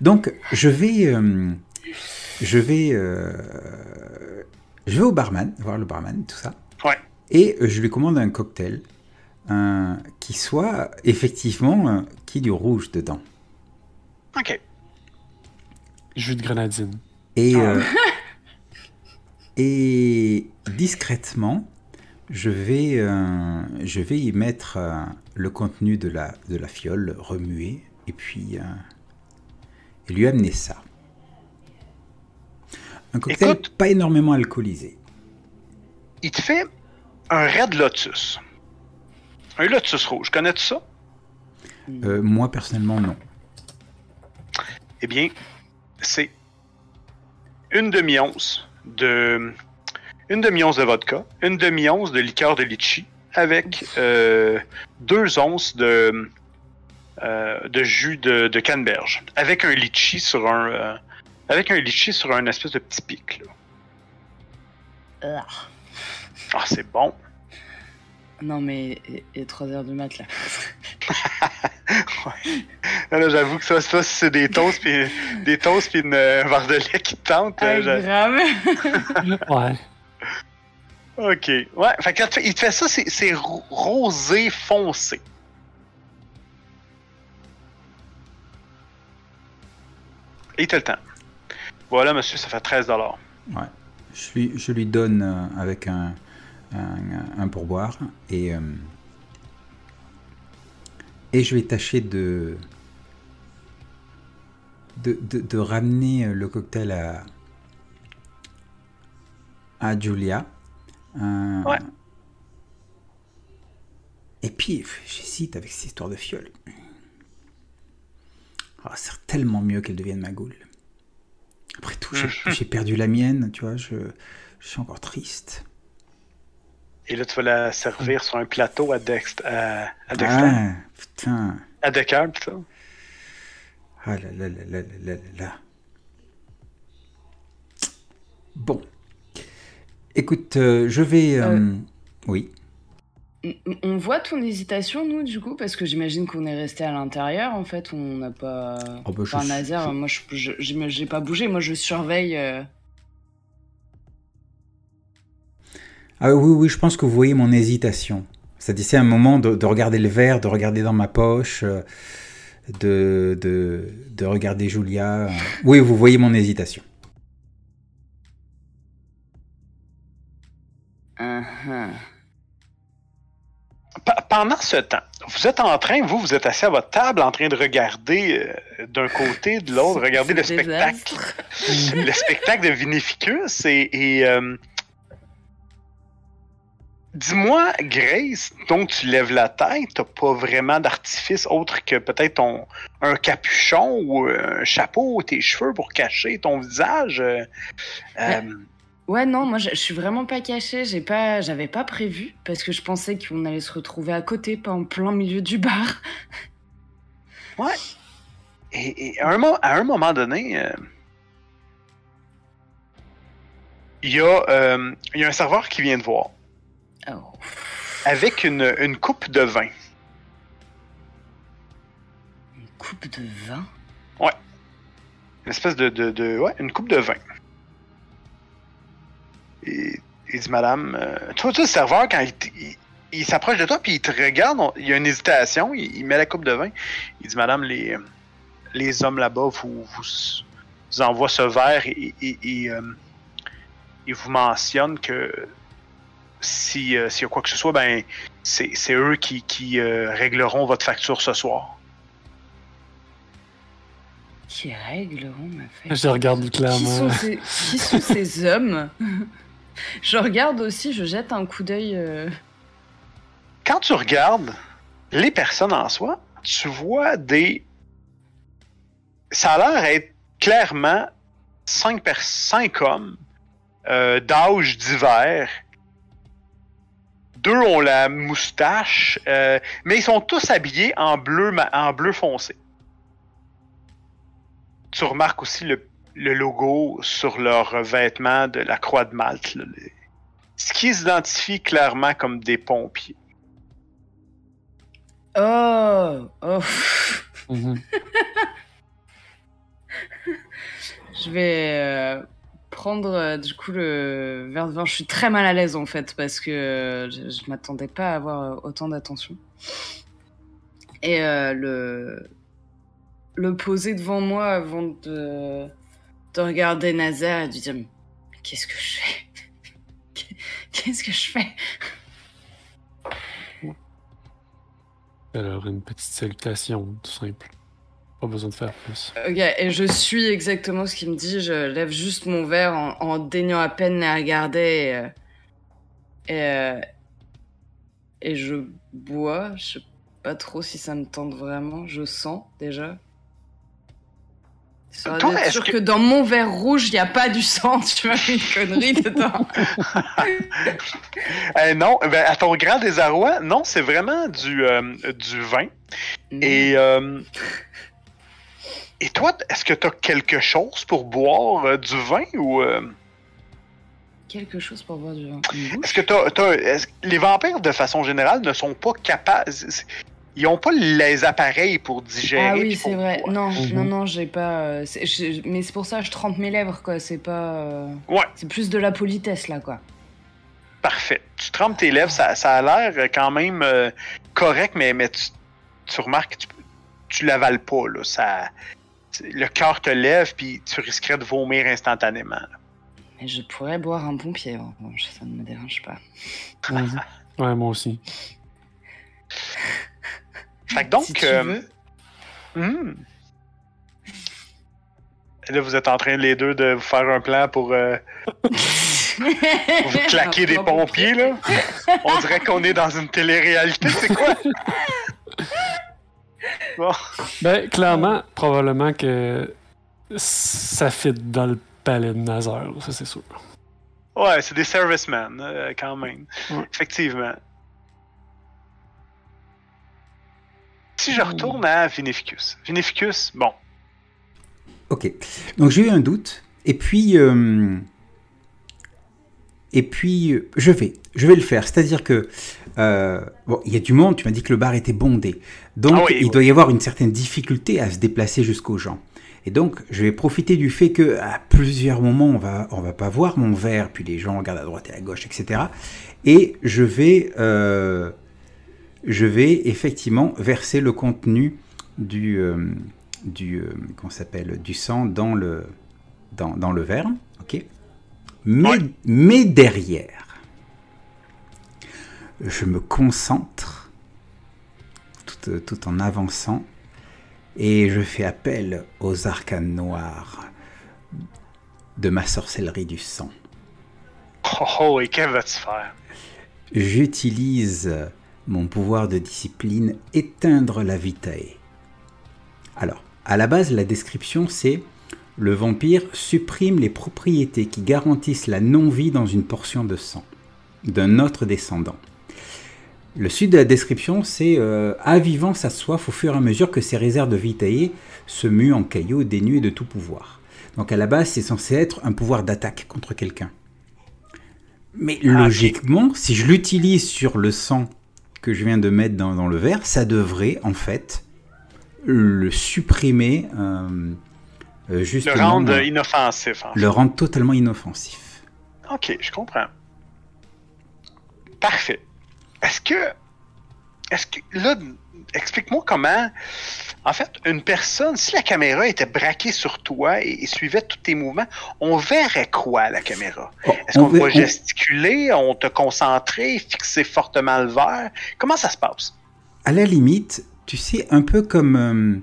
Donc, je vais, euh, je vais, euh, je vais au barman, voir le barman, tout ça. Ouais. Et je lui commande un cocktail qui soit effectivement qui ait du rouge dedans. OK. Jus de grenadine. Et Ah. et discrètement, je vais, euh, je vais y mettre euh, le contenu de la de la fiole remuer et puis euh, et lui amener ça. Un cocktail Écoute. pas énormément alcoolisé. Il te fait un Red Lotus. Un Lotus rouge. Connais-tu ça? Moi personnellement non. Eh bien, c'est une demi-once de une demi-once de vodka, une demi-once de liqueur de litchi avec euh, deux onces de euh, de jus de, de canneberge avec un litchi sur un euh, avec un litchi sur un espèce de petit pic. là. Ah. Ah, c'est bon. Non, mais il est 3h du mat là. Là, là, J'avoue que ça, ça c'est des toasts puis des toasts puis une, euh, de lait qui te tente. Ah, euh, grave. Ouais. Ok. Ouais, fait que là, il te fait ça, c'est c'est ro- rosé foncé. Et t'as le temps. Voilà, monsieur, ça fait 13 dollars. Ouais. Je lui, je lui donne euh, avec un, un, un pourboire et, euh, et je vais tâcher de, de, de, de ramener le cocktail à, à Julia. Euh, Ouais. Et puis, j'hésite avec cette histoire de fiole. Ah, c'est tellement mieux qu'elle devienne ma goule. Après tout, j'ai j'ai perdu la mienne, tu vois, je, je suis encore triste. Et là, tu vas la servir sur un plateau à Dexter. À, Dexter. Ah, putain. À Decker, putain. Ah là là là là là là là. Bon. Écoute, euh, je vais. Euh, euh, oui. On voit ton hésitation, nous, du coup, parce que j'imagine qu'on est resté à l'intérieur, en fait. On n'a pas. Oh bah, je, un Moi, je n'ai pas bougé. Moi, je surveille Ah oui, oui, je pense que vous voyez mon hésitation. C'est-à-dire, c'est un moment de, de regarder le verre, de regarder dans ma poche, euh, de, de, de regarder Julia. Oui, vous voyez mon hésitation. uh-huh. Pendant ce temps, vous êtes en train, vous, vous êtes assis à votre table en train de regarder euh, d'un côté, de l'autre, regarder le spectacle. le spectacle de Vinificus et. et, euh, Dis-moi, Grace, donc tu lèves la tête, t'as pas vraiment d'artifice autre que peut-être ton un capuchon ou un chapeau ou tes cheveux pour cacher ton visage. euh, euh, Ouais, non, moi, je, je suis vraiment pas cachée, j'ai pas, j'avais pas prévu, parce que je pensais qu'on allait se retrouver à côté, pas en plein milieu du bar. et, et à, un, mo- à un moment donné, euh, il y, a, euh, il y a un serveur qui vient de voir Oh. avec une, une coupe de vin. Une coupe de vin? Une espèce de, de, de- ouais, une coupe de vin. Et il dit, madame, euh, toi, toi, le serveur, quand il, il- il s'approche de toi, puis il te regarde, on- il y a une hésitation, il, il met la coupe de vin. Il dit, madame, les, les hommes là-bas vous, vous, envoient ce verre et, et, et, euh, ils vous mentionnent que si, euh, s'il y a quoi que ce soit, ben, c'est, c'est eux qui, qui euh, régleront votre facture ce soir. Qui régleront ma fête Je regarde Qui clairement. sont ces, qui sont ces hommes? Je regarde aussi, je jette un coup d'œil. euh, quand tu regardes les personnes en soi, tu vois des. Ça a l'air être clairement cinq, cinq hommes euh, d'âge divers. Deux ont la moustache, euh, mais ils sont tous habillés en bleu, en bleu foncé. Tu remarques aussi le, le logo sur leurs vêtements de la Croix de Malte. là, les- ce qui s'identifie clairement comme des pompiers. Oh Oh Mhm. Je vais euh, prendre euh, du coup le verre de vin. Je suis très mal à l'aise en fait parce que euh, je, m'attendais pas à avoir euh, autant d'attention. Et le le poser devant moi avant de, de regarder Nazar et de dire qu'est-ce que je fais? Qu'est-ce que je fais? Alors, une petite salutation, tout simple. Pas besoin de faire plus. Ok, et je suis exactement ce qu'il me dit. Je lève juste mon verre en, en daignant à peine les regarder. Et, euh, et, euh, et je bois. Je sais pas trop si ça me tente vraiment. Je sens déjà. Ça Toi, sûr que- que... dans mon verre rouge, il n'y a pas du sang, tu vois, une connerie dedans. Euh, non, ben, à ton grand désarroi, non, c'est vraiment du, euh, du vin. Et, euh, et toi, est-ce que tu as quelque chose pour boire euh, du vin ou euh, Quelque chose pour boire du vin. Une bouche est-ce que t'as, t'as- est-ce- les vampires de façon générale ne sont pas capables, ils ont pas les appareils pour digérer. Ah oui, c'est vrai. boire. Non, Mhm. non, non, j'ai pas. euh, c'est- je- mais c'est pour ça que je trempe mes lèvres, quoi. C'est pas. euh, Ouais. C'est plus de la politesse, là, quoi. Parfait. Tu trempes tes lèvres, ça, ça a l'air quand même euh, correct, mais, mais tu, tu remarques que tu, tu l'avales pas. Là. Ça, le cœur te lève, puis tu risquerais de vomir instantanément. là. Mais je pourrais boire un pompier, en revanche, ça ne me dérange pas. Ouais, moi aussi. Fait que donc, si tu euh, veux. hmm. Et Là, vous êtes en train les deux de vous faire un plan pour euh, vous claquer des pompiers, là. On dirait qu'on est dans une télé-réalité, c'est quoi? Bon. Ben, clairement, probablement que ça fit dans le palais de Nazar, ça c'est sûr. Ouais, c'est des servicemen, euh, quand même. Ouais. Effectivement. Si je retourne à Vinificus. Vinificus, bon. Ok. Donc j'ai eu un doute. Et puis. euh, et puis, euh, je vais. Je vais le faire. C'est-à-dire que. Euh, bon, il y a du monde. Tu m'as dit que le bar était bondé. Donc, Ah oui, il oui. doit y avoir une certaine difficulté à se déplacer jusqu'aux gens. Et donc, je vais profiter du fait que à plusieurs moments, on va, on va pas voir mon verre, puis les gens regardent à droite et à gauche, etc. Et je vais, euh, je vais effectivement verser le contenu du, euh, du, euh, s'appelle, du sang dans le, dans, dans le verre, ok? Mais, mais derrière, je me concentre tout, euh, tout en avançant et je fais appel aux arcanes noirs de ma sorcellerie du sang. Oh, oh, et faire? J'utilise mon pouvoir de discipline éteindre la vitae. Alors, à la base, la description c'est le vampire supprime les propriétés qui garantissent la non-vie dans une portion de sang d'un autre descendant. Le sud de la description, c'est euh, avivant sa soif au fur et à mesure que ses réserves de vitae se muent en caillots dénués de tout pouvoir. Donc à la base, c'est censé être un pouvoir d'attaque contre quelqu'un. Mais Ah, logiquement, si je l'utilise sur le sang que je viens de mettre dans, dans le verre, ça devrait en fait le supprimer, euh, euh, Le justement, rendre euh, inoffensif. en fait. le rendre totalement inoffensif. Ok, je comprends. Parfait. Est-ce que. Est-ce que. Là, explique-moi comment. En fait, une personne, si la caméra était braquée sur toi et, et suivait tous tes mouvements, on verrait quoi à la caméra? Oh, Est-ce on qu'on va on- gesticuler, on te concentrer, fixer fortement le verre? Comment ça se passe? à la limite, tu sais, un peu comme. euh,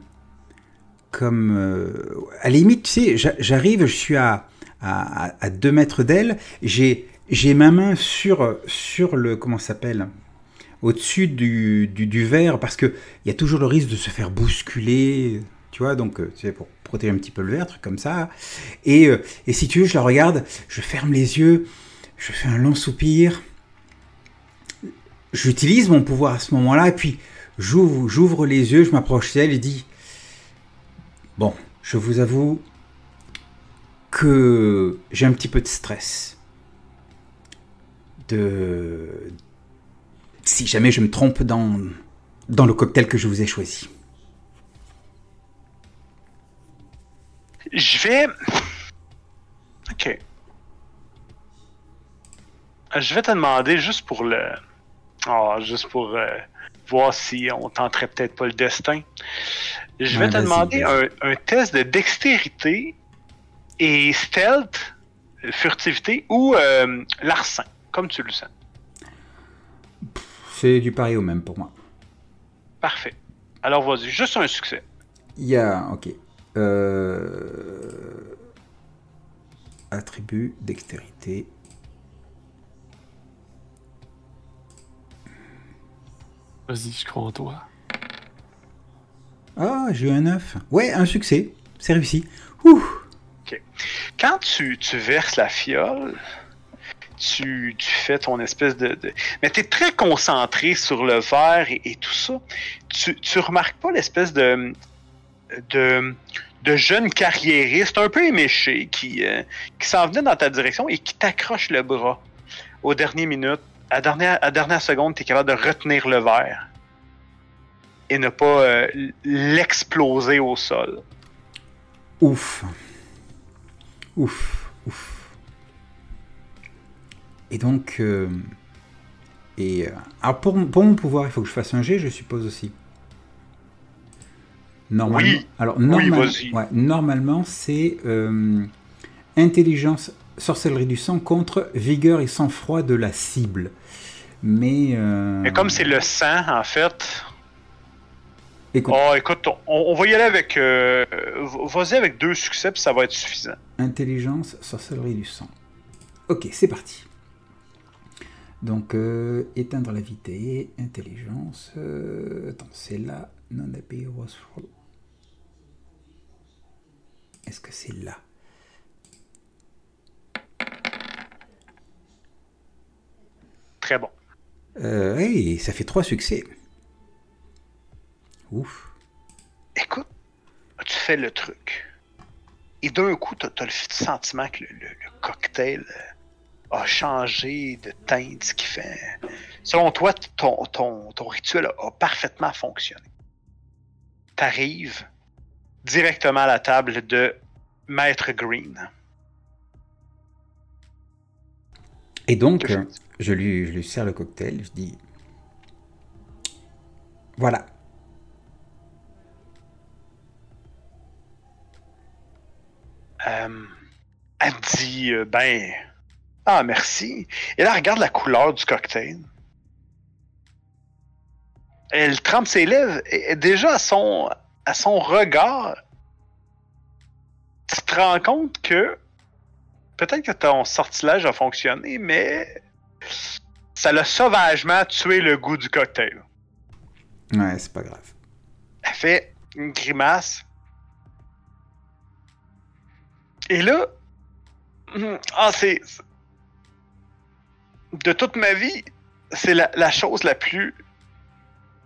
comme. euh, à la limite, tu sais, j'a- j'arrive, je suis à, à, deux mètres d'elle, j'ai, j'ai ma main sur, sur le. Comment ça s'appelle? Au-dessus du, verre, parce qu'il y a toujours le risque de se faire bousculer, tu vois, donc, euh, tu sais, pour protéger un petit peu le verre, truc comme ça. Et, euh, et si tu veux, je la regarde, je ferme les yeux, je fais un long soupir. J'utilise mon pouvoir à ce moment-là, et puis j'ouvre, j'ouvre les yeux, je m'approche d'elle et dis Bon, je vous avoue que j'ai un petit peu de stress. De. Si jamais je me trompe dans, dans le cocktail que je vous ai choisi. Je vais. Ok. Je vais te demander juste pour le. Ah, juste pour euh, voir si on tenterait peut-être pas le destin. Je vais Ouais, te demander un, test de dextérité et stealth, euh, furtivité ou euh, larcin, comme tu le sens. C'est du pareil au même pour moi. Parfait. Alors vas-y, juste un succès. Il y a. Ok. Euh... Attribut, dextérité. Vas-y, je crois en toi. Ah, j'ai eu un 9. Ouais, un succès. C'est réussi. Ouh. quand tu, tu verses la fiole, tu, fais ton espèce de. Mais tu es très concentré sur le verre et, tout ça. Tu, remarques pas l'espèce de. de de jeune carriériste un peu éméché qui, euh, qui s'en venait dans ta direction et qui t'accroche le bras aux dernières minutes. À dernière, dernière seconde, tu es capable de retenir le verre et ne pas euh, l'exploser au sol. Ouf. Ouf. Ouf. Et donc, euh, et euh, alors pour, pour mon pouvoir, il faut que je fasse un jet, je suppose aussi. Normalement, Oui. alors Oui, normal- vas-y. ouais, normalement, c'est euh, intelligence, sorcellerie du sang contre vigueur et sang-froid de la cible. Mais, euh, Mais comme c'est le sang, en fait. écoute, Oh, écoute, on, on va y aller avec. euh, Vas-y avec deux succès, puis ça va être suffisant. Intelligence, sorcellerie du sang. Ok, c'est parti. Donc, euh, éteindre la vitesse, intelligence. euh, attends, c'est là. Non. Est-ce que c'est là? Très bon. euh, Hey, ça fait trois succès. Ouf. Écoute, tu fais le truc? Et d'un coup, tu as, le sentiment que le, le- le cocktail euh, a changé de teinte, ce qui fait. Selon toi, ton, ton, ton rituel a, a parfaitement fonctionné. Tu arrives directement à la table de Maître Green. Et donc, euh, je lui, je lui sers le cocktail. Je dis Voilà. Euh, elle dit, euh, ben, ah, merci. Et là, regarde la couleur du cocktail. Elle trempe ses lèvres et et déjà à son, à son regard, tu te rends compte que peut-être que ton sortilège a fonctionné, mais ça l'a sauvagement tué le goût du cocktail. Ouais, c'est pas grave. Elle fait une grimace. Et là, hum, ah, c'est. De toute ma vie, c'est la, la chose la plus.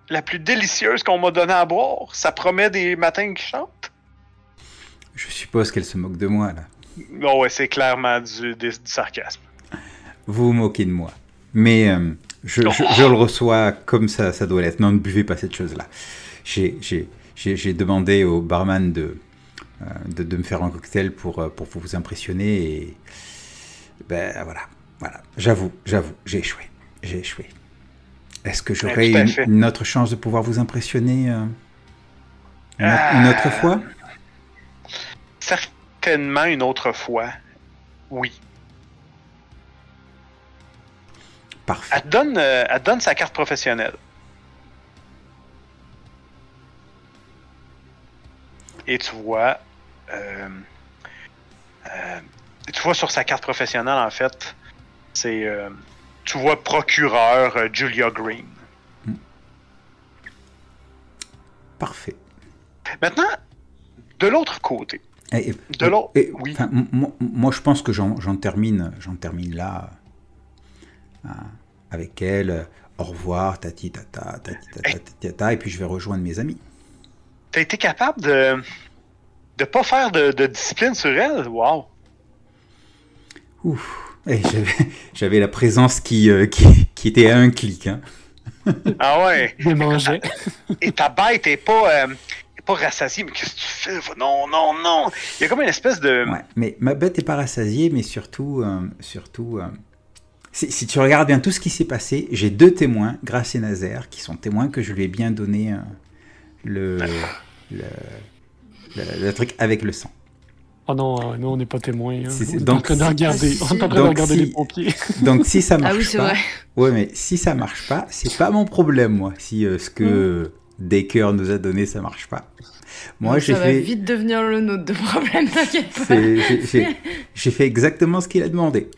La plus délicieuse qu'on m'a donnée à boire. Ça promet des matins qui chantent. Je suppose qu'elle se moque de moi, là. Non, ouais, c'est clairement du, du- du sarcasme. Vous vous moquez de moi. Mais euh, je, je- je le reçois comme ça, ça doit l'être. Non, ne buvez pas cette chose-là. J'ai demandé au barman de, euh, de, de me faire un cocktail pour, euh, pour vous impressionner et ben voilà, voilà. J'avoue, j'avoue, j'ai échoué. J'ai échoué. Est-ce que j'aurai une, autre chance de pouvoir vous impressionner euh, une, autre- une autre Euh, fois? Certainement une autre fois. Oui. Parfait. Elle te donne, euh, elle donne sa carte professionnelle. Et tu vois, euh, tu vois sur sa carte professionnelle en fait, c'est, euh, tu vois procureur euh, Julia Green. Parfait. Maintenant, de l'autre côté, Et- et- De l'autre- oui. moi, je pense que j'en termine, j'en termine là euh, avec elle. Au revoir, tati tata, tati tata, tati tata, et puis je vais rejoindre mes amis. t'as été capable de de pas faire de, de discipline sur elle? Wow. Ouf. J'avais- la présence qui, euh, qui, qui était à un clic. hein. Ah ouais. Mangeait. Et ta bête est pas, euh, est pas rassasiée. Mais qu'est-ce que tu fais? Non, non, non. Il y a comme une espèce de. Ouais. Mais ma bête est pas rassasiée, mais surtout, euh, surtout euh, si, si tu regardes bien tout ce qui s'est passé, j'ai deux témoins, Grace et Nazaire, qui sont témoins que je lui ai bien donné euh, le, le, le- le truc avec le sang. Oh non, euh, nous on n'est pas témoins. hein. Si, on est en donc train de si- regarder, Ah, on est en train de regarder si- les pompiers. Donc si ça marche Ah oui, c'est pas, vrai. ouais, mais si ça marche pas, c'est pas mon problème moi. Si euh, ce que Decker nous a donné ça marche pas, moi j'ai ça va fait, vite devenir le nôtre de problème, t'inquiète pas. j'ai- fait exactement ce qu'il a demandé.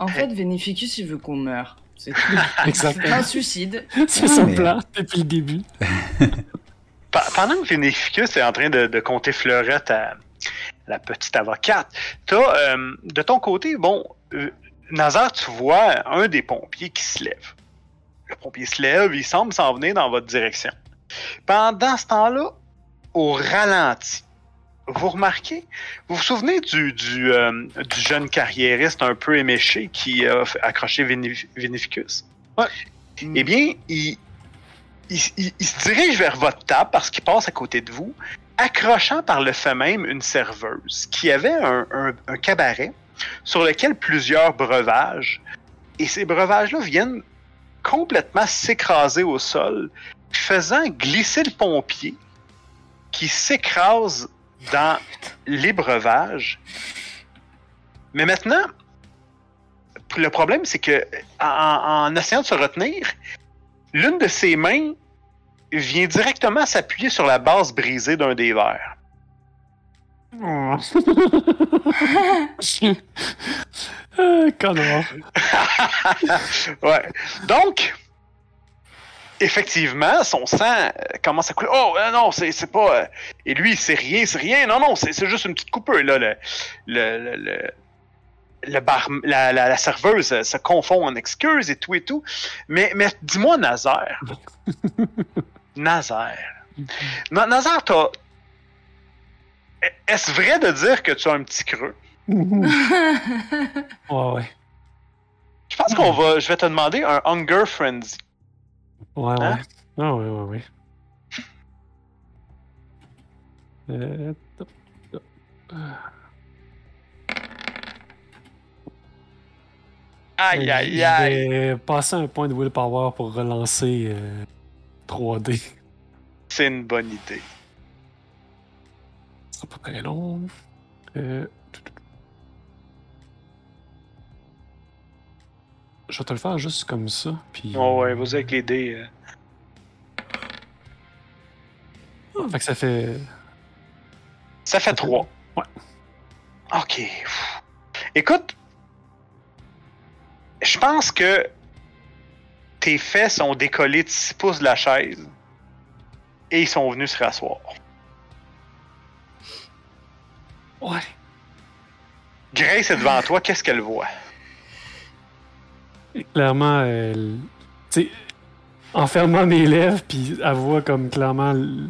En fait, Vénéficus, il veut qu'on meure. C'est un suicide. C'est son mais- plan depuis le début. Pendant que Vénéficus est en train de, de compter fleurette à la petite avocate, t'as, euh, de ton côté, bon, euh, Nazar, tu vois un des pompiers qui se lève. Le pompier se lève, il semble s'en venir dans votre direction. Pendant ce temps-là, au ralenti, vous remarquez, vous vous souvenez du, du, euh, du jeune carriériste un peu éméché qui a accroché Vénif- Vénéficus? Ouais. Eh bien, il, il, il- il se dirige vers votre table parce qu'il passe à côté de vous, accrochant par le fait même une serveuse qui avait un, cabaret sur lequel plusieurs breuvages et ces breuvages-là viennent complètement s'écraser au sol, faisant glisser le pompier qui s'écrase dans les breuvages. Mais maintenant, le problème, c'est que en essayant de se retenir, l'une de ses mains vient directement s'appuyer sur la base brisée d'un des verres. Oh. connard. ouais. Donc, effectivement, son sang euh, commence à couler. Oh, euh, non, c'est pas. euh, Et lui, c'est rien, c'est rien. Non, non, c'est juste une petite coupure. Là, le, le, le, le- bar, la, la, la serveuse se confond en excuses et tout et tout. Mais, mais dis-moi, Nazaire. Nazaire. Na- Nazaire, t'as. Est-ce vrai de dire que tu as un petit creux? ouais, ouais. Je pense qu'on va. Je vais te demander un Hunger Frenzy. Ouais, ouais. Hein? Ah, ouais, ouais, ouais. Euh, top, top. Aïe, Euh, aïe, aïe. Je vais passer un point de willpower pour relancer euh, 3D. C'est une bonne idée. Ce sera pas très long. Euh, Je vais te le faire juste comme ça. Puis, Oh ouais, vas-y avec les dés. euh. euh, Fait que ça fait. Ça fait 3. Ouais. Ok. Écoute, je pense que tes fesses ont décollé de 6 pouces de la chaise et ils sont venus se rasseoir. Ouais. Grace est devant toi, qu'est-ce qu'elle voit? Clairement, elle. Tu sais, en fermant mes lèvres, puis elle voit comme clairement l-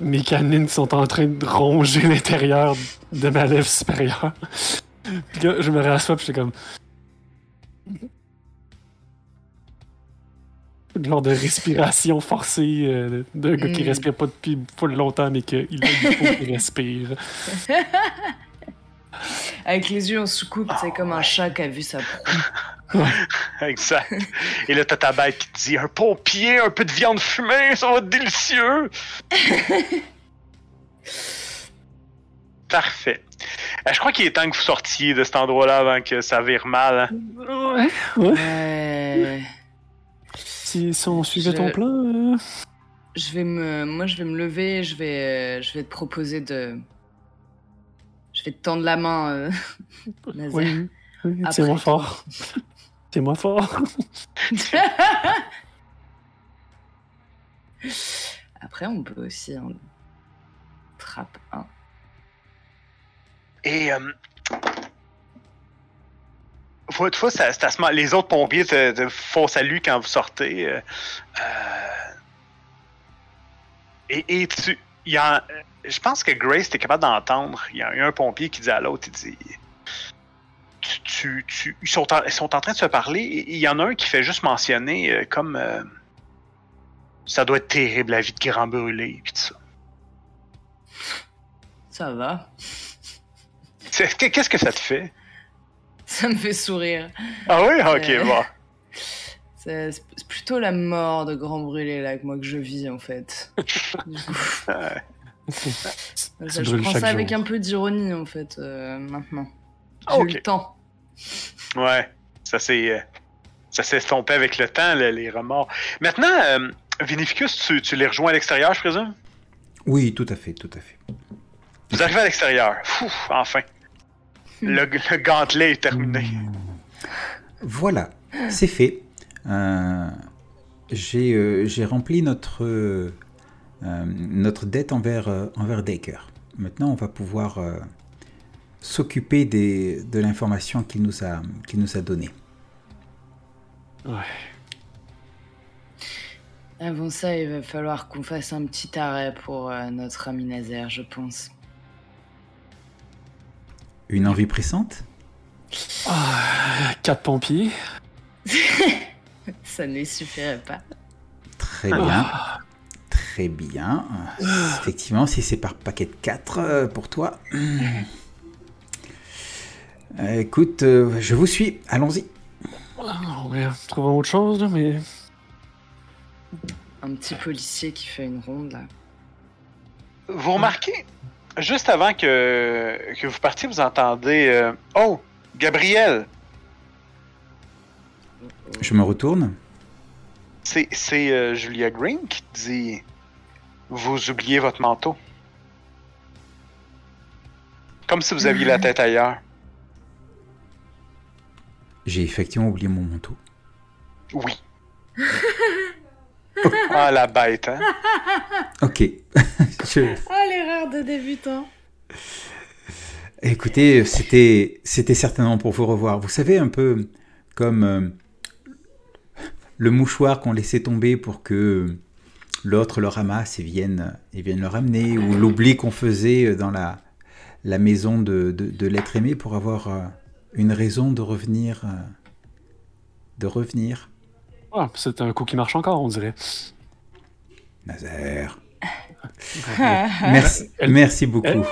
mes canines sont en train de ronger l'intérieur de ma lèvre supérieure. Puis là, je me rassois, puis j'étais comme. Une genre de respiration forcée euh, d'un gars qui Mm. respire pas depuis full longtemps, mais qu'il il faut qu'il respire. Avec les yeux en soucoupe, c'est comme un chat qui a vu sa proie. Exact. Et là, t'as ta bête qui te dit un pompier, un peu de viande fumée, ça va être délicieux. Parfait. Euh, je crois qu'il est temps que vous sortiez de cet endroit-là avant que ça vire mal. hein. Ouais, ouais. Ouais. Si, si on suivait Je- ton plan. euh, Je vais me, moi, je vais me lever. Je vais, euh, je vais te proposer de. Je vais te tendre la main. euh, Nazaire. Oui, oui, Après tiens-moi tout. fort. Tiens-moi fort. Après, on peut aussi en trappe un. Et euh, ça- les autres pompiers te, te font salut quand vous sortez. euh, euh, et, et tu, y a, je pense que Grace, t'es capable d'entendre. Il y, a un pompier qui dit à l'autre, il dit, tu, tu, tu- ils, sont en, ils sont en train de se parler. Il y en a un qui fait juste mentionner euh, comme euh, ça doit être terrible la vie de grand brûlé puis tout ça. Ça va. Qu'est-ce que ça te fait? Ça me fait sourire. Ah oui? Ok, Euh, bon. C'est plutôt la mort de grand brûlé là que moi que je vis en fait. Du coup, Ouais. ça, je prends ça avec un peu d'ironie en fait euh, maintenant. J'ai Ok. eu le temps. Ouais, ça s'est euh, ça s'est estompé avec le temps, le- les remords. Maintenant, euh, Vinificus, tu, tu les rejoins à l'extérieur, je présume? Oui, tout à fait, tout à fait. Vous arrivez à l'extérieur. Fou, enfin. Le, le gantelet est terminé. Voilà, c'est fait. Euh, J'ai euh, j'ai rempli notre, euh, notre dette envers, euh, envers Daker. Maintenant, on va pouvoir euh, s'occuper des- de l'information qu'il nous, a- qu'il nous a donnée. Ouais. Avant ça, il va falloir qu'on fasse un petit arrêt pour euh, notre ami Nazaire, je pense. Une envie pressante Ah, quatre pompiers. Ça ne lui suffirait pas. Très bien. Très bien. Effectivement, si c'est par paquet de 4 pour toi. Euh, écoute, euh, je vous suis. Allons-y. Ah, ouais, trouvons autre chose, mais. Un petit policier qui fait une ronde là. Vous remarquez, juste avant que, que vous partiez, vous entendez euh, Oh, Gabriel, Je me retourne. c'est c'est, euh, Julia Green qui dit Vous oubliez votre manteau. Comme si vous aviez la tête ailleurs. J'ai effectivement oublié mon manteau. Oui. ah, la bête, hein? Ok. Je- Ah, l'erreur de débutant. Écoutez, c'était c'était certainement pour vous revoir. Vous savez, un peu comme euh, le mouchoir qu'on laissait tomber pour que l'autre le ramasse et vienne, et vienne le ramener, ou l'oubli qu'on faisait dans la, la maison de, de, de l'être aimé pour avoir euh, une raison de revenir. euh, de revenir. Ah, c'est un coup qui marche encore, on dirait. Nazaire. Ouais. Merci, Elle- merci beaucoup. elle-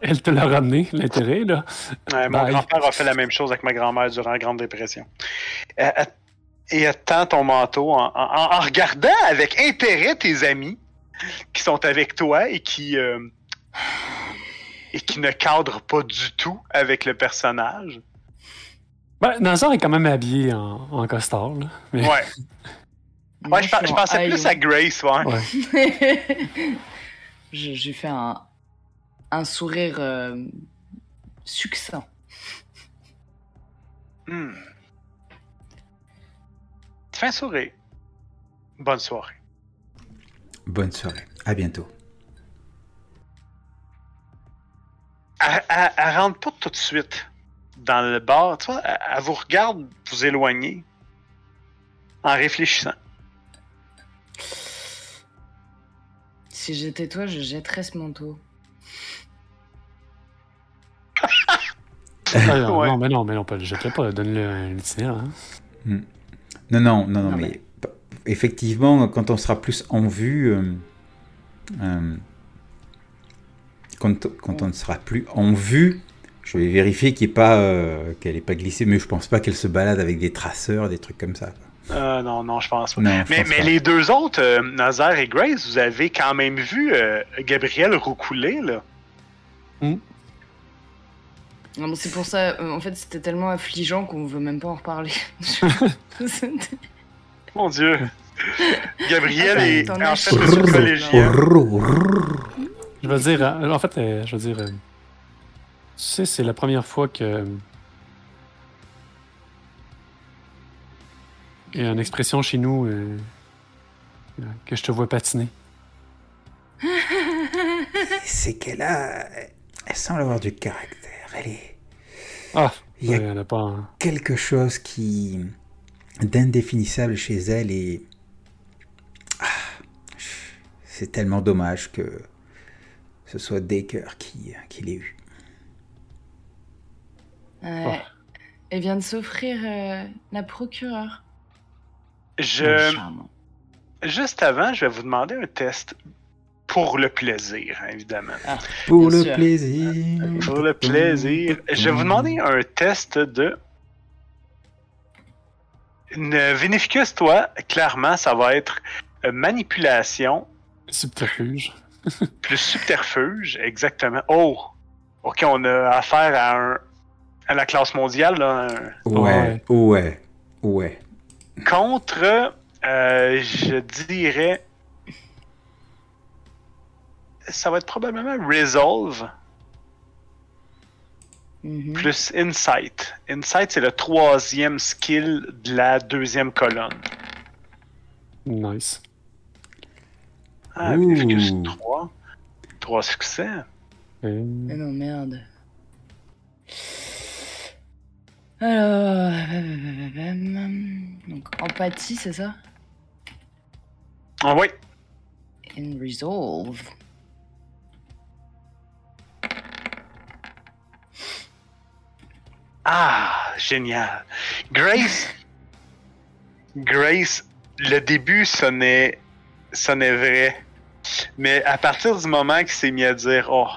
Elle te l'a ramené, l'intérêt, là. Ouais, mon grand-père a fait la même chose avec ma grand-mère durant la Grande Dépression. Euh, euh, et elle tend ton manteau en, en- en regardant avec intérêt tes amis qui sont avec toi et qui, euh, et qui ne cadrent pas du tout avec le personnage. Ben, Nazar est quand même habillé en, en costard, là. Mais, Ouais. Moi, Ouais, je, je pensais plus à Grace, ouais. J'ai fait un, un sourire euh, succinct. Hmm. Tu fais un sourire. Bonne soirée. Bonne soirée. À bientôt. Elle, elle- elle rentre pas tout de suite dans le bar. Tu vois, elle, elle vous regarde vous éloigner en réfléchissant. Si j'étais toi, je jetterais ce manteau. Ah, non, Ouais. non, mais non, mais non, pas, je ne pas. Donne-le à un itinérant. hein. Non, non, non, non, Non, mais, effectivement, quand on sera plus en vue, euh, euh, quand, quand on ne sera plus en vue, je vais vérifier pas, euh, qu'elle n'ait pas glissé, mais je pense pas qu'elle se balade avec des traceurs, des trucs comme ça. Euh, non, non, je pense pas. Non, je Mais, pense mais pas. les deux autres, euh, Nazaire et Grace, vous avez quand même vu euh, Gabriel roucouler, là. Non, mais c'est pour ça, euh, en fait, c'était tellement affligeant qu'on veut même pas en reparler. Mon Dieu. Gabriel Attends, est en fait collégien. Je veux dire, euh, en fait, je veux dire, sais, c'est la première fois que. Il y a une expression chez nous euh, que je te vois patiner. C'est qu'elle a, elle semble avoir du caractère. Elle est, Ah, il y a ouais, elle a pas. un- quelque chose qui d'indéfinissable chez elle et Ah, c'est tellement dommage que ce soit Daker qui, qui l'ait eu. Ouais. Elle vient de s'offrir euh, la procureure. Je, juste avant, je vais vous demander un test pour le plaisir, évidemment. Pour Bien le sûr. plaisir. Pour le plaisir. Je vais vous demander un test de. Une Vinificus, toi, clairement, ça va être euh, manipulation Subterfuge. plus subterfuge, exactement. Oh! Ok, on a affaire à un. À la classe mondiale, là. un- Ouais, ouais, ouais. Contre, euh, je dirais. Ça va être probablement Resolve Mhm. plus Insight. Insight, c'est le troisième skill de la deuxième colonne. Nice. Ah, Ouh. Vinificus 3. 3 succès. Euh, Mais non, merde. Alors. Donc, empathie, c'est ça? Ah oui. And resolve. Ah, génial. Grace. Grace, le début sonnait, sonnait vrai. Mais à partir du moment qu'il s'est mis à dire Oh,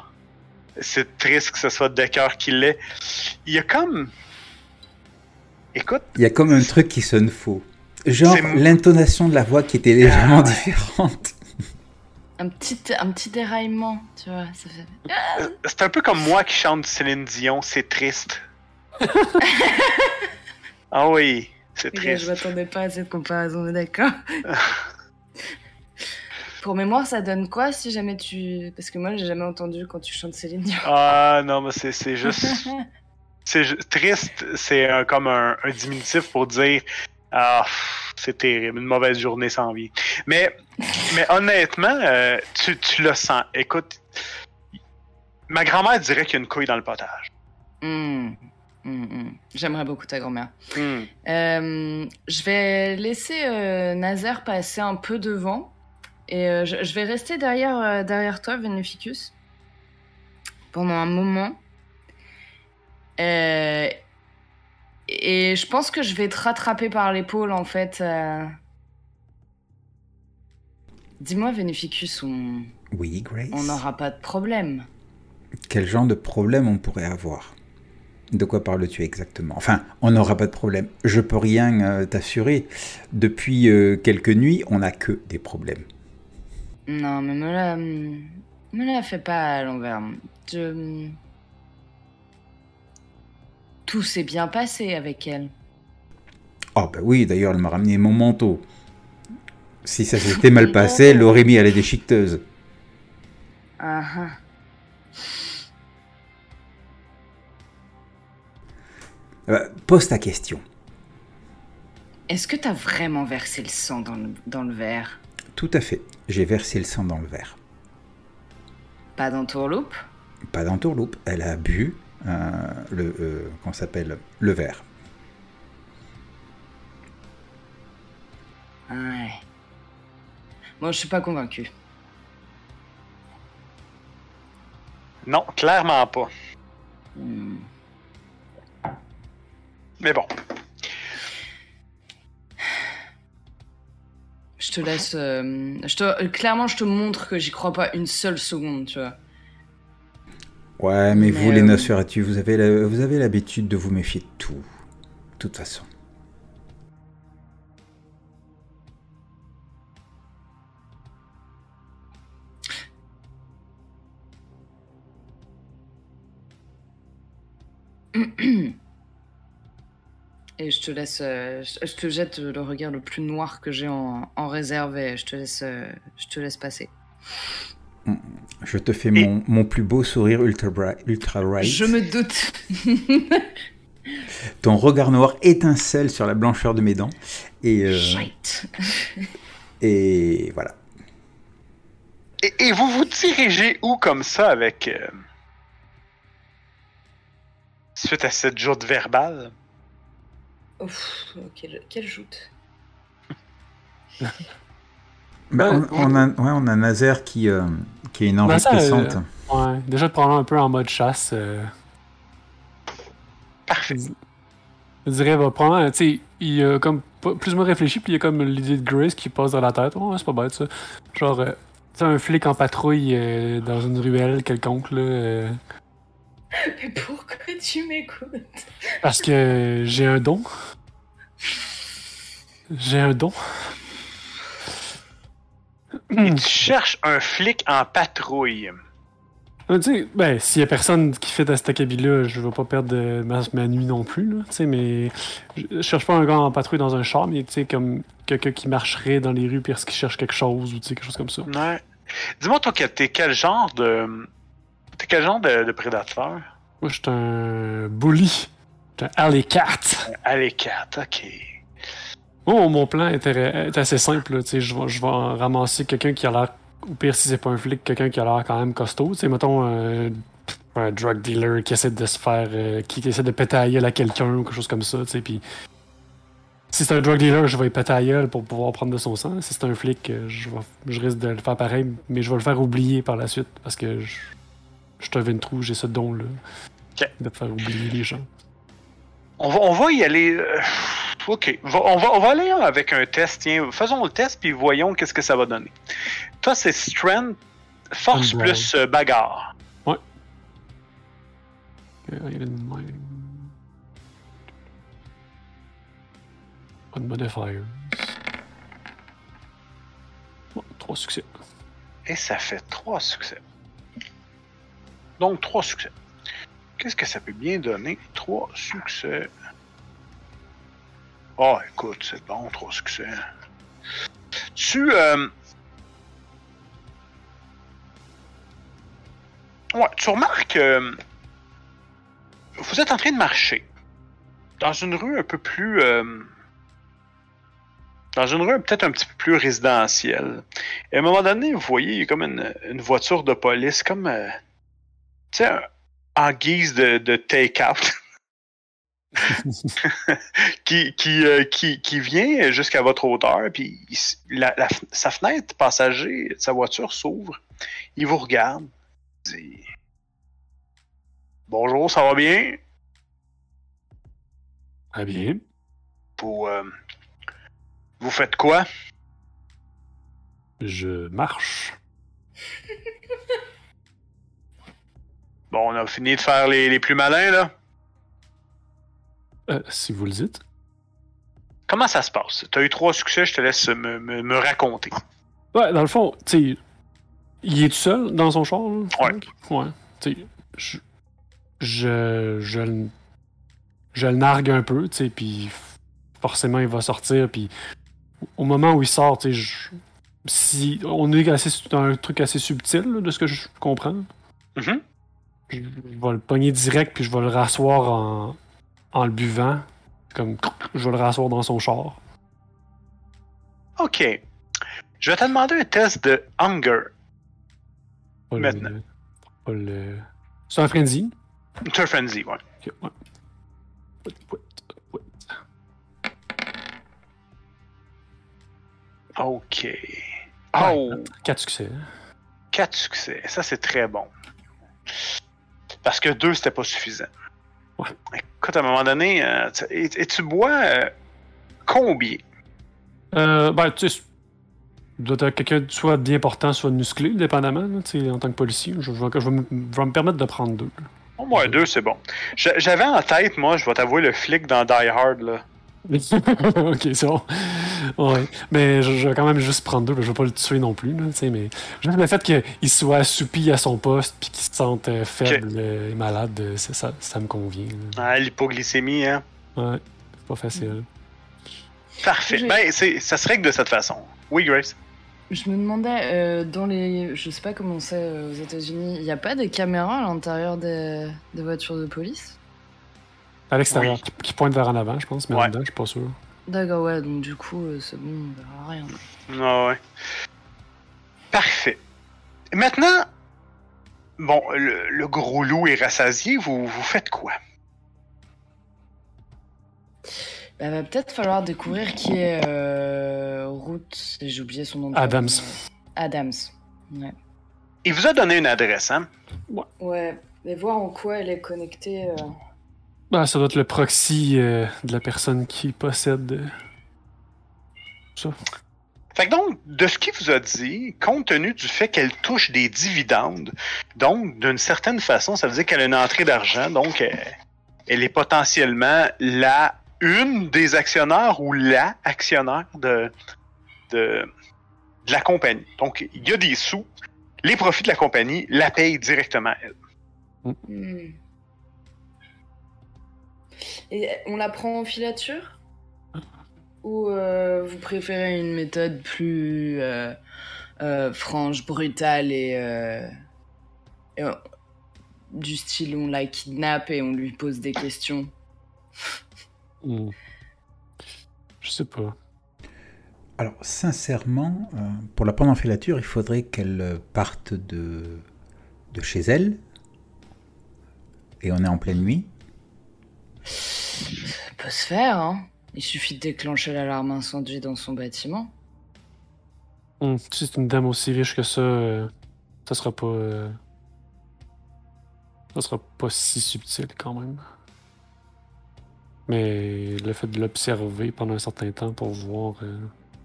c'est triste que ce soit Decker qui l'ait, il y a comme. Écoute, Il y a comme un truc qui sonne faux. Genre l'intonation de la voix qui était légèrement Ah ouais. différente. Un petit, un petit déraillement, tu vois. Ça fait... euh, c'est un peu comme moi qui chante Céline Dion, c'est triste. ah oui, c'est gars, je triste. m'attendais pas à cette comparaison, on est d'accord. Pour mémoire, ça donne quoi si jamais tu. Parce que moi, j'ai jamais entendu quand tu chantes Céline Dion. Ah non, mais c'est c'est juste. Triste, c'est comme un, un diminutif pour dire Ah, c'est terrible, une mauvaise journée sans vie. Mais, mais honnêtement, euh, tu, tu le sens. Écoute, ma grand-mère dirait qu'il y a une couille dans le potage. Hmm, hmm, hmm. J'aimerais beaucoup ta grand-mère. Euh, je vais laisser euh, Nazaire passer un peu devant. Et euh, je, je vais rester derrière, derrière toi, Veneficus, pendant un moment. Euh, et je pense que je vais te rattraper par l'épaule, en fait. euh. Dis-moi, Veneficus, on Oui, Grace. on n'aura pas de problème. Quel genre de problème on pourrait avoir? De quoi parles-tu exactement? Enfin, on n'aura pas de problème. Je peux rien euh, t'assurer. Depuis quelques nuits, on n'a que des problèmes. Non, mais me la, me la fais pas à l'envers. Je... Tout s'est bien passé avec elle. Oh bah oui, d'ailleurs, elle m'a ramené mon manteau. Si ça s'était mal passé, elle l'aurait mis à la déchiqueteuse. Ah ah. Euh, pose ta question. Est-ce que t'as vraiment versé le sang dans le, dans le verre? Tout à fait. J'ai versé le sang dans le verre. Pas dans tourloupe Pas dans tourloupe. Elle a bu le, euh, qu'on s'appelle le verre. Ouais. Moi, je suis pas convaincu. Non, clairement pas. Hmm. Mais bon, Je te laisse. euh, je te, clairement, je te montre que j'y crois pas une seule seconde, tu vois. Ouais, mais, Mais, vous, les euh, Nosferatu, vous avez la- vous avez l'habitude de vous méfier de tout. De toute façon. Et je te laisse. euh, je, je te jette le regard le plus noir que j'ai en, en réserve et je te laisse, euh, je te laisse passer. Je te fais Et- mon, mon plus beau sourire ultra, bright, ultra bright. Je me doute. Ton regard noir étincelle sur la blancheur de mes dents. Et, euh, Shite. et voilà. Et, et vous vous dirigez où comme ça avec. euh, suite à cette joute verbale? Ouf, quelle, quelle joute. Bah, Ouais, on, on a, ouais, on a Nazaire qui, euh, qui a une envie Ben, ça, pressante. Ouais, déjà de prendre un peu en mode chasse. euh, Parfait. je dirais, va probablement, tu sais, il a comme plus ou moins réfléchi, puis il y a comme l'idée de Grace qui passe dans la tête. Oh, ouais, c'est pas bête ça. Genre, euh, tu sais, un flic en patrouille euh, dans une ruelle quelconque, là. euh, Mais pourquoi tu m'écoutes? Parce que j'ai un don. J'ai un don. Et tu cherches un flic en patrouille. Euh, Tu sais, ben, s'il y a personne qui fait à cet acabit-là, je vais pas perdre de ma, ma nuit non plus, là. Tu sais, mais je, je cherche pas un gars en patrouille dans un char, mais tu sais, comme quelqu'un qui marcherait dans les rues parce qu'il cherche quelque chose ou tu sais, quelque chose comme ça. Ouais. Dis-moi, toi, t'es quel genre de. T'es quel genre de, de prédateur? Moi, je suis un bully. Je suis un alley cat. Allez, 4, ok. Mon plan est, est assez simple, je vais, ramasser quelqu'un qui a l'air, ou pire si c'est pas un flic, quelqu'un qui a l'air quand même costaud. Sais, mettons, euh, un drug dealer qui essaie de se faire. euh, qui essaie de péter à gueule à quelqu'un ou quelque chose comme ça. Puis. Si c'est un drug dealer, je vais y péter à gueule pour pouvoir prendre de son sang. Si c'est un flic, euh, je, vais, je risque de le faire pareil, mais je vais le faire oublier par la suite parce que je, je suis un ventrou, j'ai ce don-là. De faire oublier les gens. On va, on va y aller. euh, ok. On, va, on va aller avec un test. Tiens, faisons le test puis voyons qu'est-ce que ça va donner. Toi, c'est Strength, Force Unblind. plus euh, bagarre. Une- Pas de modifiers. Bon, trois succès. Et ça fait trois succès. Donc, trois succès. Qu'est-ce que ça peut bien donner? Trois succès. Oh, écoute, c'est bon, trois succès. Tu. euh, Ouais, tu remarques. euh, Vous êtes en train de marcher. Dans une rue un peu plus. euh, Dans une rue peut-être un petit peu plus résidentielle. Et à un moment donné, vous voyez, il y a comme une, une voiture de police, comme. euh, tu sais, en guise de, de take-out. qui, qui, euh, qui, qui vient jusqu'à votre hauteur, puis la- sa fenêtre passager de sa voiture s'ouvre. Il vous regarde. il dit Bonjour, ça va bien? Ah bien. Vous, euh, vous faites quoi? Je marche. Bon, on a fini de faire les, les plus malins, là. Euh, si vous le dites. Comment ça se passe? T'as eu trois succès, je te laisse me, me- me raconter. Ouais, dans le fond, tu il est tout seul dans son char, là? Ouais. Tu sais, je, je, je, le- je le nargue un peu, tu puis forcément, il va sortir, puis au moment où il sort, tu sais, si on est assez, un truc assez subtil, là, de ce que je comprends, je, je vais le pogner direct, puis je vais le rasseoir en, en le buvant, comme, je vais le rasseoir dans son char. OK. Je vais te demander un test de hunger. Pas le- Maintenant. pas le... C'est un frenzy. Turf Frenzy, ouais. Ok, ouais. OK. Ouais, Oh, Quatre succès. 4 succès. Ça, c'est très bon. Parce que 2, c'était pas suffisant. Ouais. Écoute, à un moment donné, euh, tu- et, et tu bois euh, combien? Euh, ben, tu sais, doit être quelqu'un soit bien portant, soit musclé, dépendamment, là, en tant que policier. Je, je vais, je me, je vais me permettre de prendre deux. Au moins 2, c'est bon. J'a- J'avais en tête, moi, je vais t'avouer, le flic dans Die Hard, là. ok, c'est bon. Ouais. Mais je, je vais quand même juste prendre deux, je vais pas le tuer non plus, là, tu sais, mais juste le fait qu'il soit assoupi à son poste puis qu'il se sente euh, faible euh, et malade, euh, ça, ça me convient. là. Ah, l'hypoglycémie, hein. Ouais, c'est pas facile. Parfait. J'ai- Ben, c'est- ça se règle de cette façon. Oui, Grace. Je me demandais, euh, dans les. Je sais pas comment c'est euh, aux États-Unis, il n'y a pas de caméras à l'intérieur des... des voitures de police? À l'extérieur, Oui. qui, qui pointe vers en avant, je pense, mais en Ouais. dedans, je suis pas sûr. D'accord, ouais, donc du coup, euh, c'est bon, on verra rien. Ah ouais. Parfait. Maintenant, bon, le, le gros loup est rassasié, vous, vous faites quoi? Bah, va peut-être falloir découvrir qui est euh, Ruth, j'ai oublié son nom. Adams. Adams. Ouais. Il vous a donné une adresse, hein? Ouais, et voir en quoi elle est connectée. euh. Ben, ça doit être le proxy euh, de la personne qui possède euh, ça. Fait que donc, de ce qu'il vous a dit, compte tenu du fait qu'elle touche des dividendes, donc d'une certaine façon, ça veut dire qu'elle a une entrée d'argent, donc euh, elle est potentiellement la une des actionnaires ou la actionnaire de, de, de la compagnie. Donc, il y a des sous, les profits de la compagnie la payent directement elle. Hmm. Et on la prend en filature Ou euh, vous préférez une méthode plus euh, euh, franche, brutale et, euh, et, euh, du style on la kidnappe et on lui pose des questions? Je sais pas. Alors, sincèrement, euh, pour la prendre en filature, il faudrait qu'elle parte de, de chez elle. Et on est en pleine nuit. Ça peut se faire, hein Il suffit de déclencher l'alarme incendie dans son bâtiment. Hmm, Si c'est une dame aussi riche que ça, euh, ça sera pas. euh, ça sera pas si subtil quand même. Mais le fait de l'observer pendant un certain temps pour voir euh,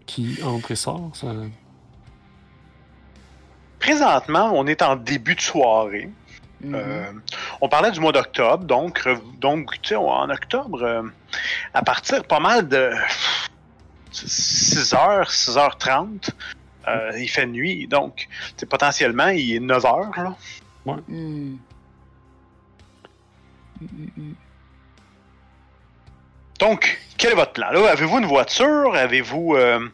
qui entre et sort, ça. Présentement, on est en début de soirée. Mhm. Euh, on parlait du mois d'octobre, donc, donc tu sais, en octobre, euh, à partir pas mal de 6h, 6h30. Euh, il fait nuit, donc c'est potentiellement il est 9h. Là. Hmm. Hmm, hmm, hmm. Donc, quel est votre plan? Là, avez-vous une voiture? Avez-vous. euh,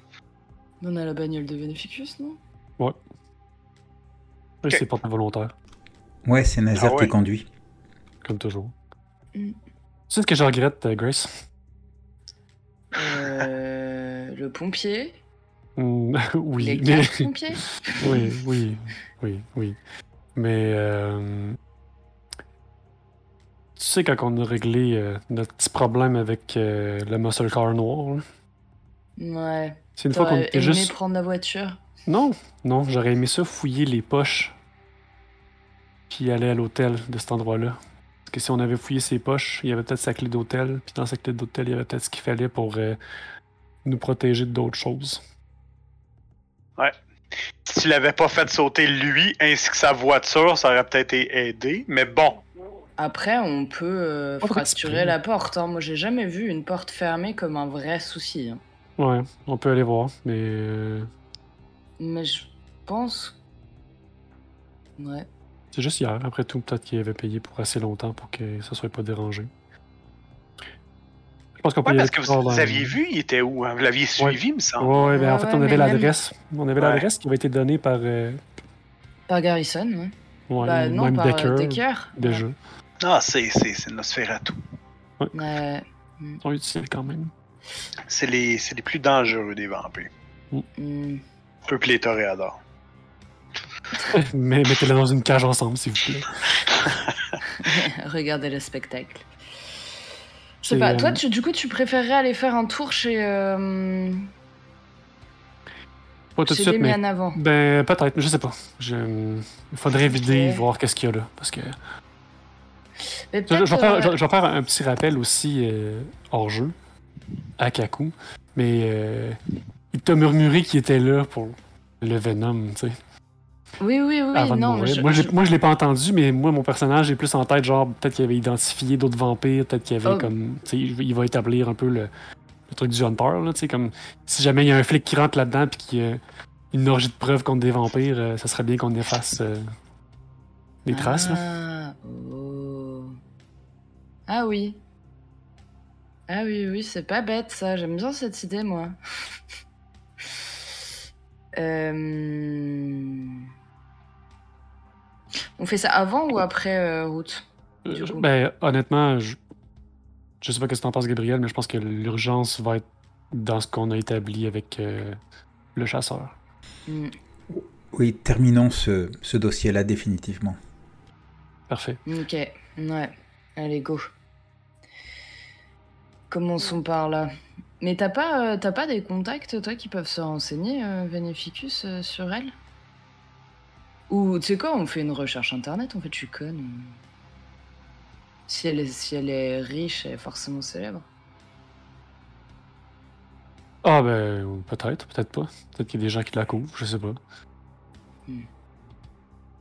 On a la bagnole de Beneficus, non? Oui, Ok. c'est porte volontaire, Ouais, c'est Nazaire Ah ouais. qui conduit. comme toujours. Mm. Tu sais ce que je regrette, euh, Grace? euh, Le pompier Mm, oui, Les mais... pompiers oui, oui, oui, oui. Mais... euh, Tu sais, quand on a réglé euh, notre petit problème avec euh, le muscle car noir, là, Ouais. c'est une fois qu'on était aimé juste... prendre la voiture? Non, non, j'aurais aimé ça fouiller les poches puis aller à l'hôtel de cet endroit-là. Parce que si on avait fouillé ses poches, il y avait peut-être sa clé d'hôtel, puis dans sa clé d'hôtel, il y avait peut-être ce qu'il fallait pour euh, nous protéger d'autres choses. Si tu l'avais pas fait sauter lui ainsi que sa voiture, ça aurait peut-être aidé. Mais bon, Après, on peut euh, fracturer la porte. hein. Moi, j'ai jamais vu une porte fermée comme un vrai souci. hein. Ouais, on peut aller voir, mais euh, Mais je pense. Ouais. C'est juste hier. Après tout, peut-être qu'il avait payé pour assez longtemps pour que ça soit pas dérangé. Je pense qu'on peut ouais, parce que vous, vous aviez vu, il était où hein? Vous l'aviez suivi, il me semble. Ouais, ouais, ben en Ouais, fait, ouais, on avait l'adresse. On avait Ouais. l'adresse qui avait été donnée par, euh, Par Garrison, ouais. ouais, bah non, même par Decker, euh, Decker. déjà. Ah, c'est, c'est, c'est Nosferatu. Ouais. Ils sont utiles quand même. C'est les, c'est les plus dangereux des vampires. Eux pis les toréadors. Mais mettez-les dans une cage ensemble, s'il vous plaît. Regardez le spectacle. Je sais pas, euh, toi, tu, du coup, tu préférerais aller faire un tour chez, euh, Pas tout de suite, mais. Avant. Ben, peut-être, je sais pas. Je... Il faudrait vider, Ok. voir qu'est-ce qu'il y a là. Parce que. Je, vais faire, euh, je- je vais faire un petit rappel aussi euh, hors jeu, à Kaku. Mais euh, il t'a murmuré qu'il était là pour le Venom, tu sais. Oui, oui, oui, avant de non, mourir. je- moi, je, moi, je l'ai pas entendu, mais moi, mon personnage est plus en tête, genre, peut-être qu'il avait identifié d'autres vampires, peut-être qu'il avait Oh. comme. Tu sais, il va établir un peu le, le truc du Hunter, là, tu sais, comme. Si jamais il y a un flic qui rentre là-dedans puis qu'il y a une orgie de preuves contre des vampires, euh, ça serait bien qu'on efface euh, les traces, là. Ah, oh. Ah oui. Ah oui, oui, c'est pas bête ça. J'aime bien cette idée, moi. Euh, On fait ça avant ou après euh, route Euh, coup? ben, honnêtement, je... je sais pas ce que t'en penses, Gabriel, mais je pense que l'urgence va être dans ce qu'on a établi avec euh, le chasseur. Hmm, Oui, terminons ce, ce dossier-là définitivement. Parfait. Ok, ouais. Allez, go. Commençons par là. Mais t'as pas, euh, t'as pas des contacts, toi, qui peuvent se renseigner, euh, Veneficus, euh, sur elle? Ou, tu sais quoi, on fait une recherche internet, en fait, je suis conne. Si elle est, si elle est riche, elle est forcément célèbre. Ah, ben, peut-être, peut-être pas. Peut-être qu'il y a des gens qui la couvrent, je sais pas. Hmm.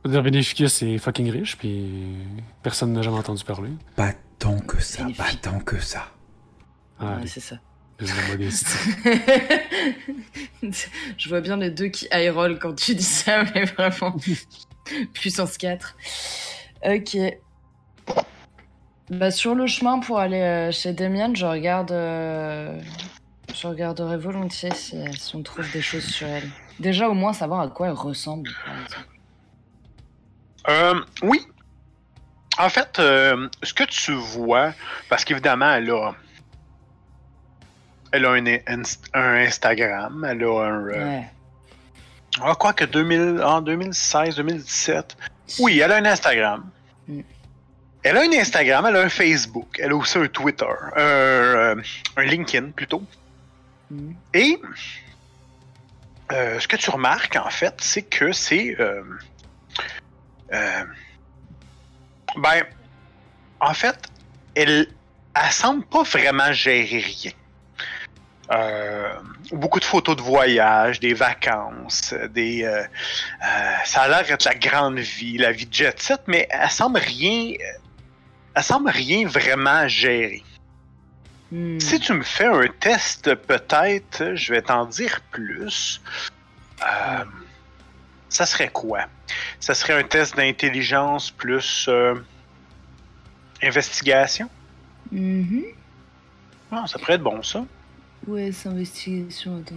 Dire, Beneficus est fucking riche, puis personne n'a jamais entendu parler. Pas tant que ça, pas tant que ça. Ah, Ouais, c'est ça. Modestie. je vois bien les deux qui high roll quand tu dis ça, mais vraiment. Puissance 4. Ok. Bah, sur le chemin pour aller euh, chez Demian, je regarde. euh, Je regarderai volontiers si, si on trouve des choses sur elle. Déjà, au moins, savoir à quoi elle ressemble. par exemple. Euh, oui. En fait, euh, ce que tu vois, parce qu'évidemment, elle a. Elle a un, inst- un Instagram, elle a un. euh, Ouais. Ah, quoi que 2000, en 2016, 2017. Oui, elle a un Instagram. Mm. Elle a un Instagram, elle a un Facebook, elle a aussi un Twitter, un, euh, un LinkedIn plutôt. Mhm. Et euh, ce que tu remarques en fait, c'est que c'est. euh, ben, en fait, elle, elle semble pas vraiment gérer rien. Euh, beaucoup de photos de voyage, des vacances, des. euh, euh, ça a l'air d'être la grande vie, la vie de jet set, mais elle semble rien. Elle semble rien vraiment gérer. Hmm. Si tu me fais un test, peut-être, je vais t'en dire plus. Ça serait quoi? Ça serait un test d'intelligence plus investigation? Mhm. Ah, ça pourrait être bon, ça. Ouais, c'est investigation, attends.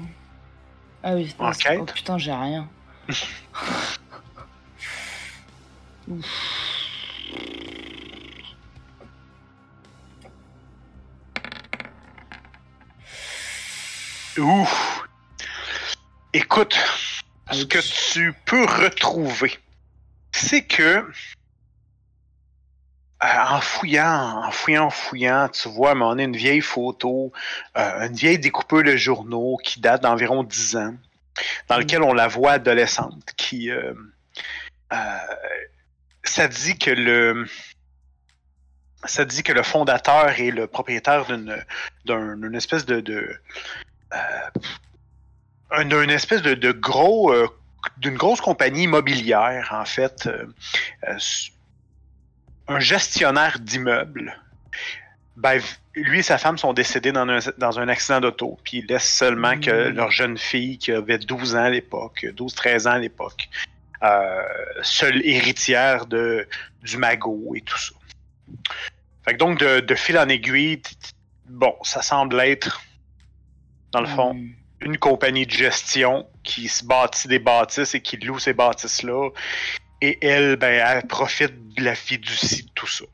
Ah oui, Enquête. oh putain, j'ai rien. Ouf. Ouf! Écoute, ce Ouch. que tu peux retrouver, c'est que en fouillant, en fouillant, en fouillant, tu vois un moment donné une vieille photo, euh, une vieille découpeuse de journaux qui date d'environ 10 ans, dans Mm. lequel on la voit adolescente, qui euh, euh, ça dit que le ça dit que le fondateur est le propriétaire d'une d'un- d'une espèce de, de euh, un- espèce de, de gros euh, d'une grosse compagnie immobilière en fait euh, euh, un gestionnaire d'immeubles ben, lui et sa femme sont décédés dans un, dans un accident d'auto, puis ils laissent seulement que Mm. leur jeune fille, qui avait 12 ans à l'époque, 12-13 ans à l'époque, euh, seule héritière de, du magot et tout ça. Fait que donc, de, de fil en aiguille, bon, ça semble être, dans le fond, Hmm. une compagnie de gestion qui se bâtit des bâtisses et qui loue ces bâtisses-là. Et elle, ben, elle profite de la fiducie de tout ça.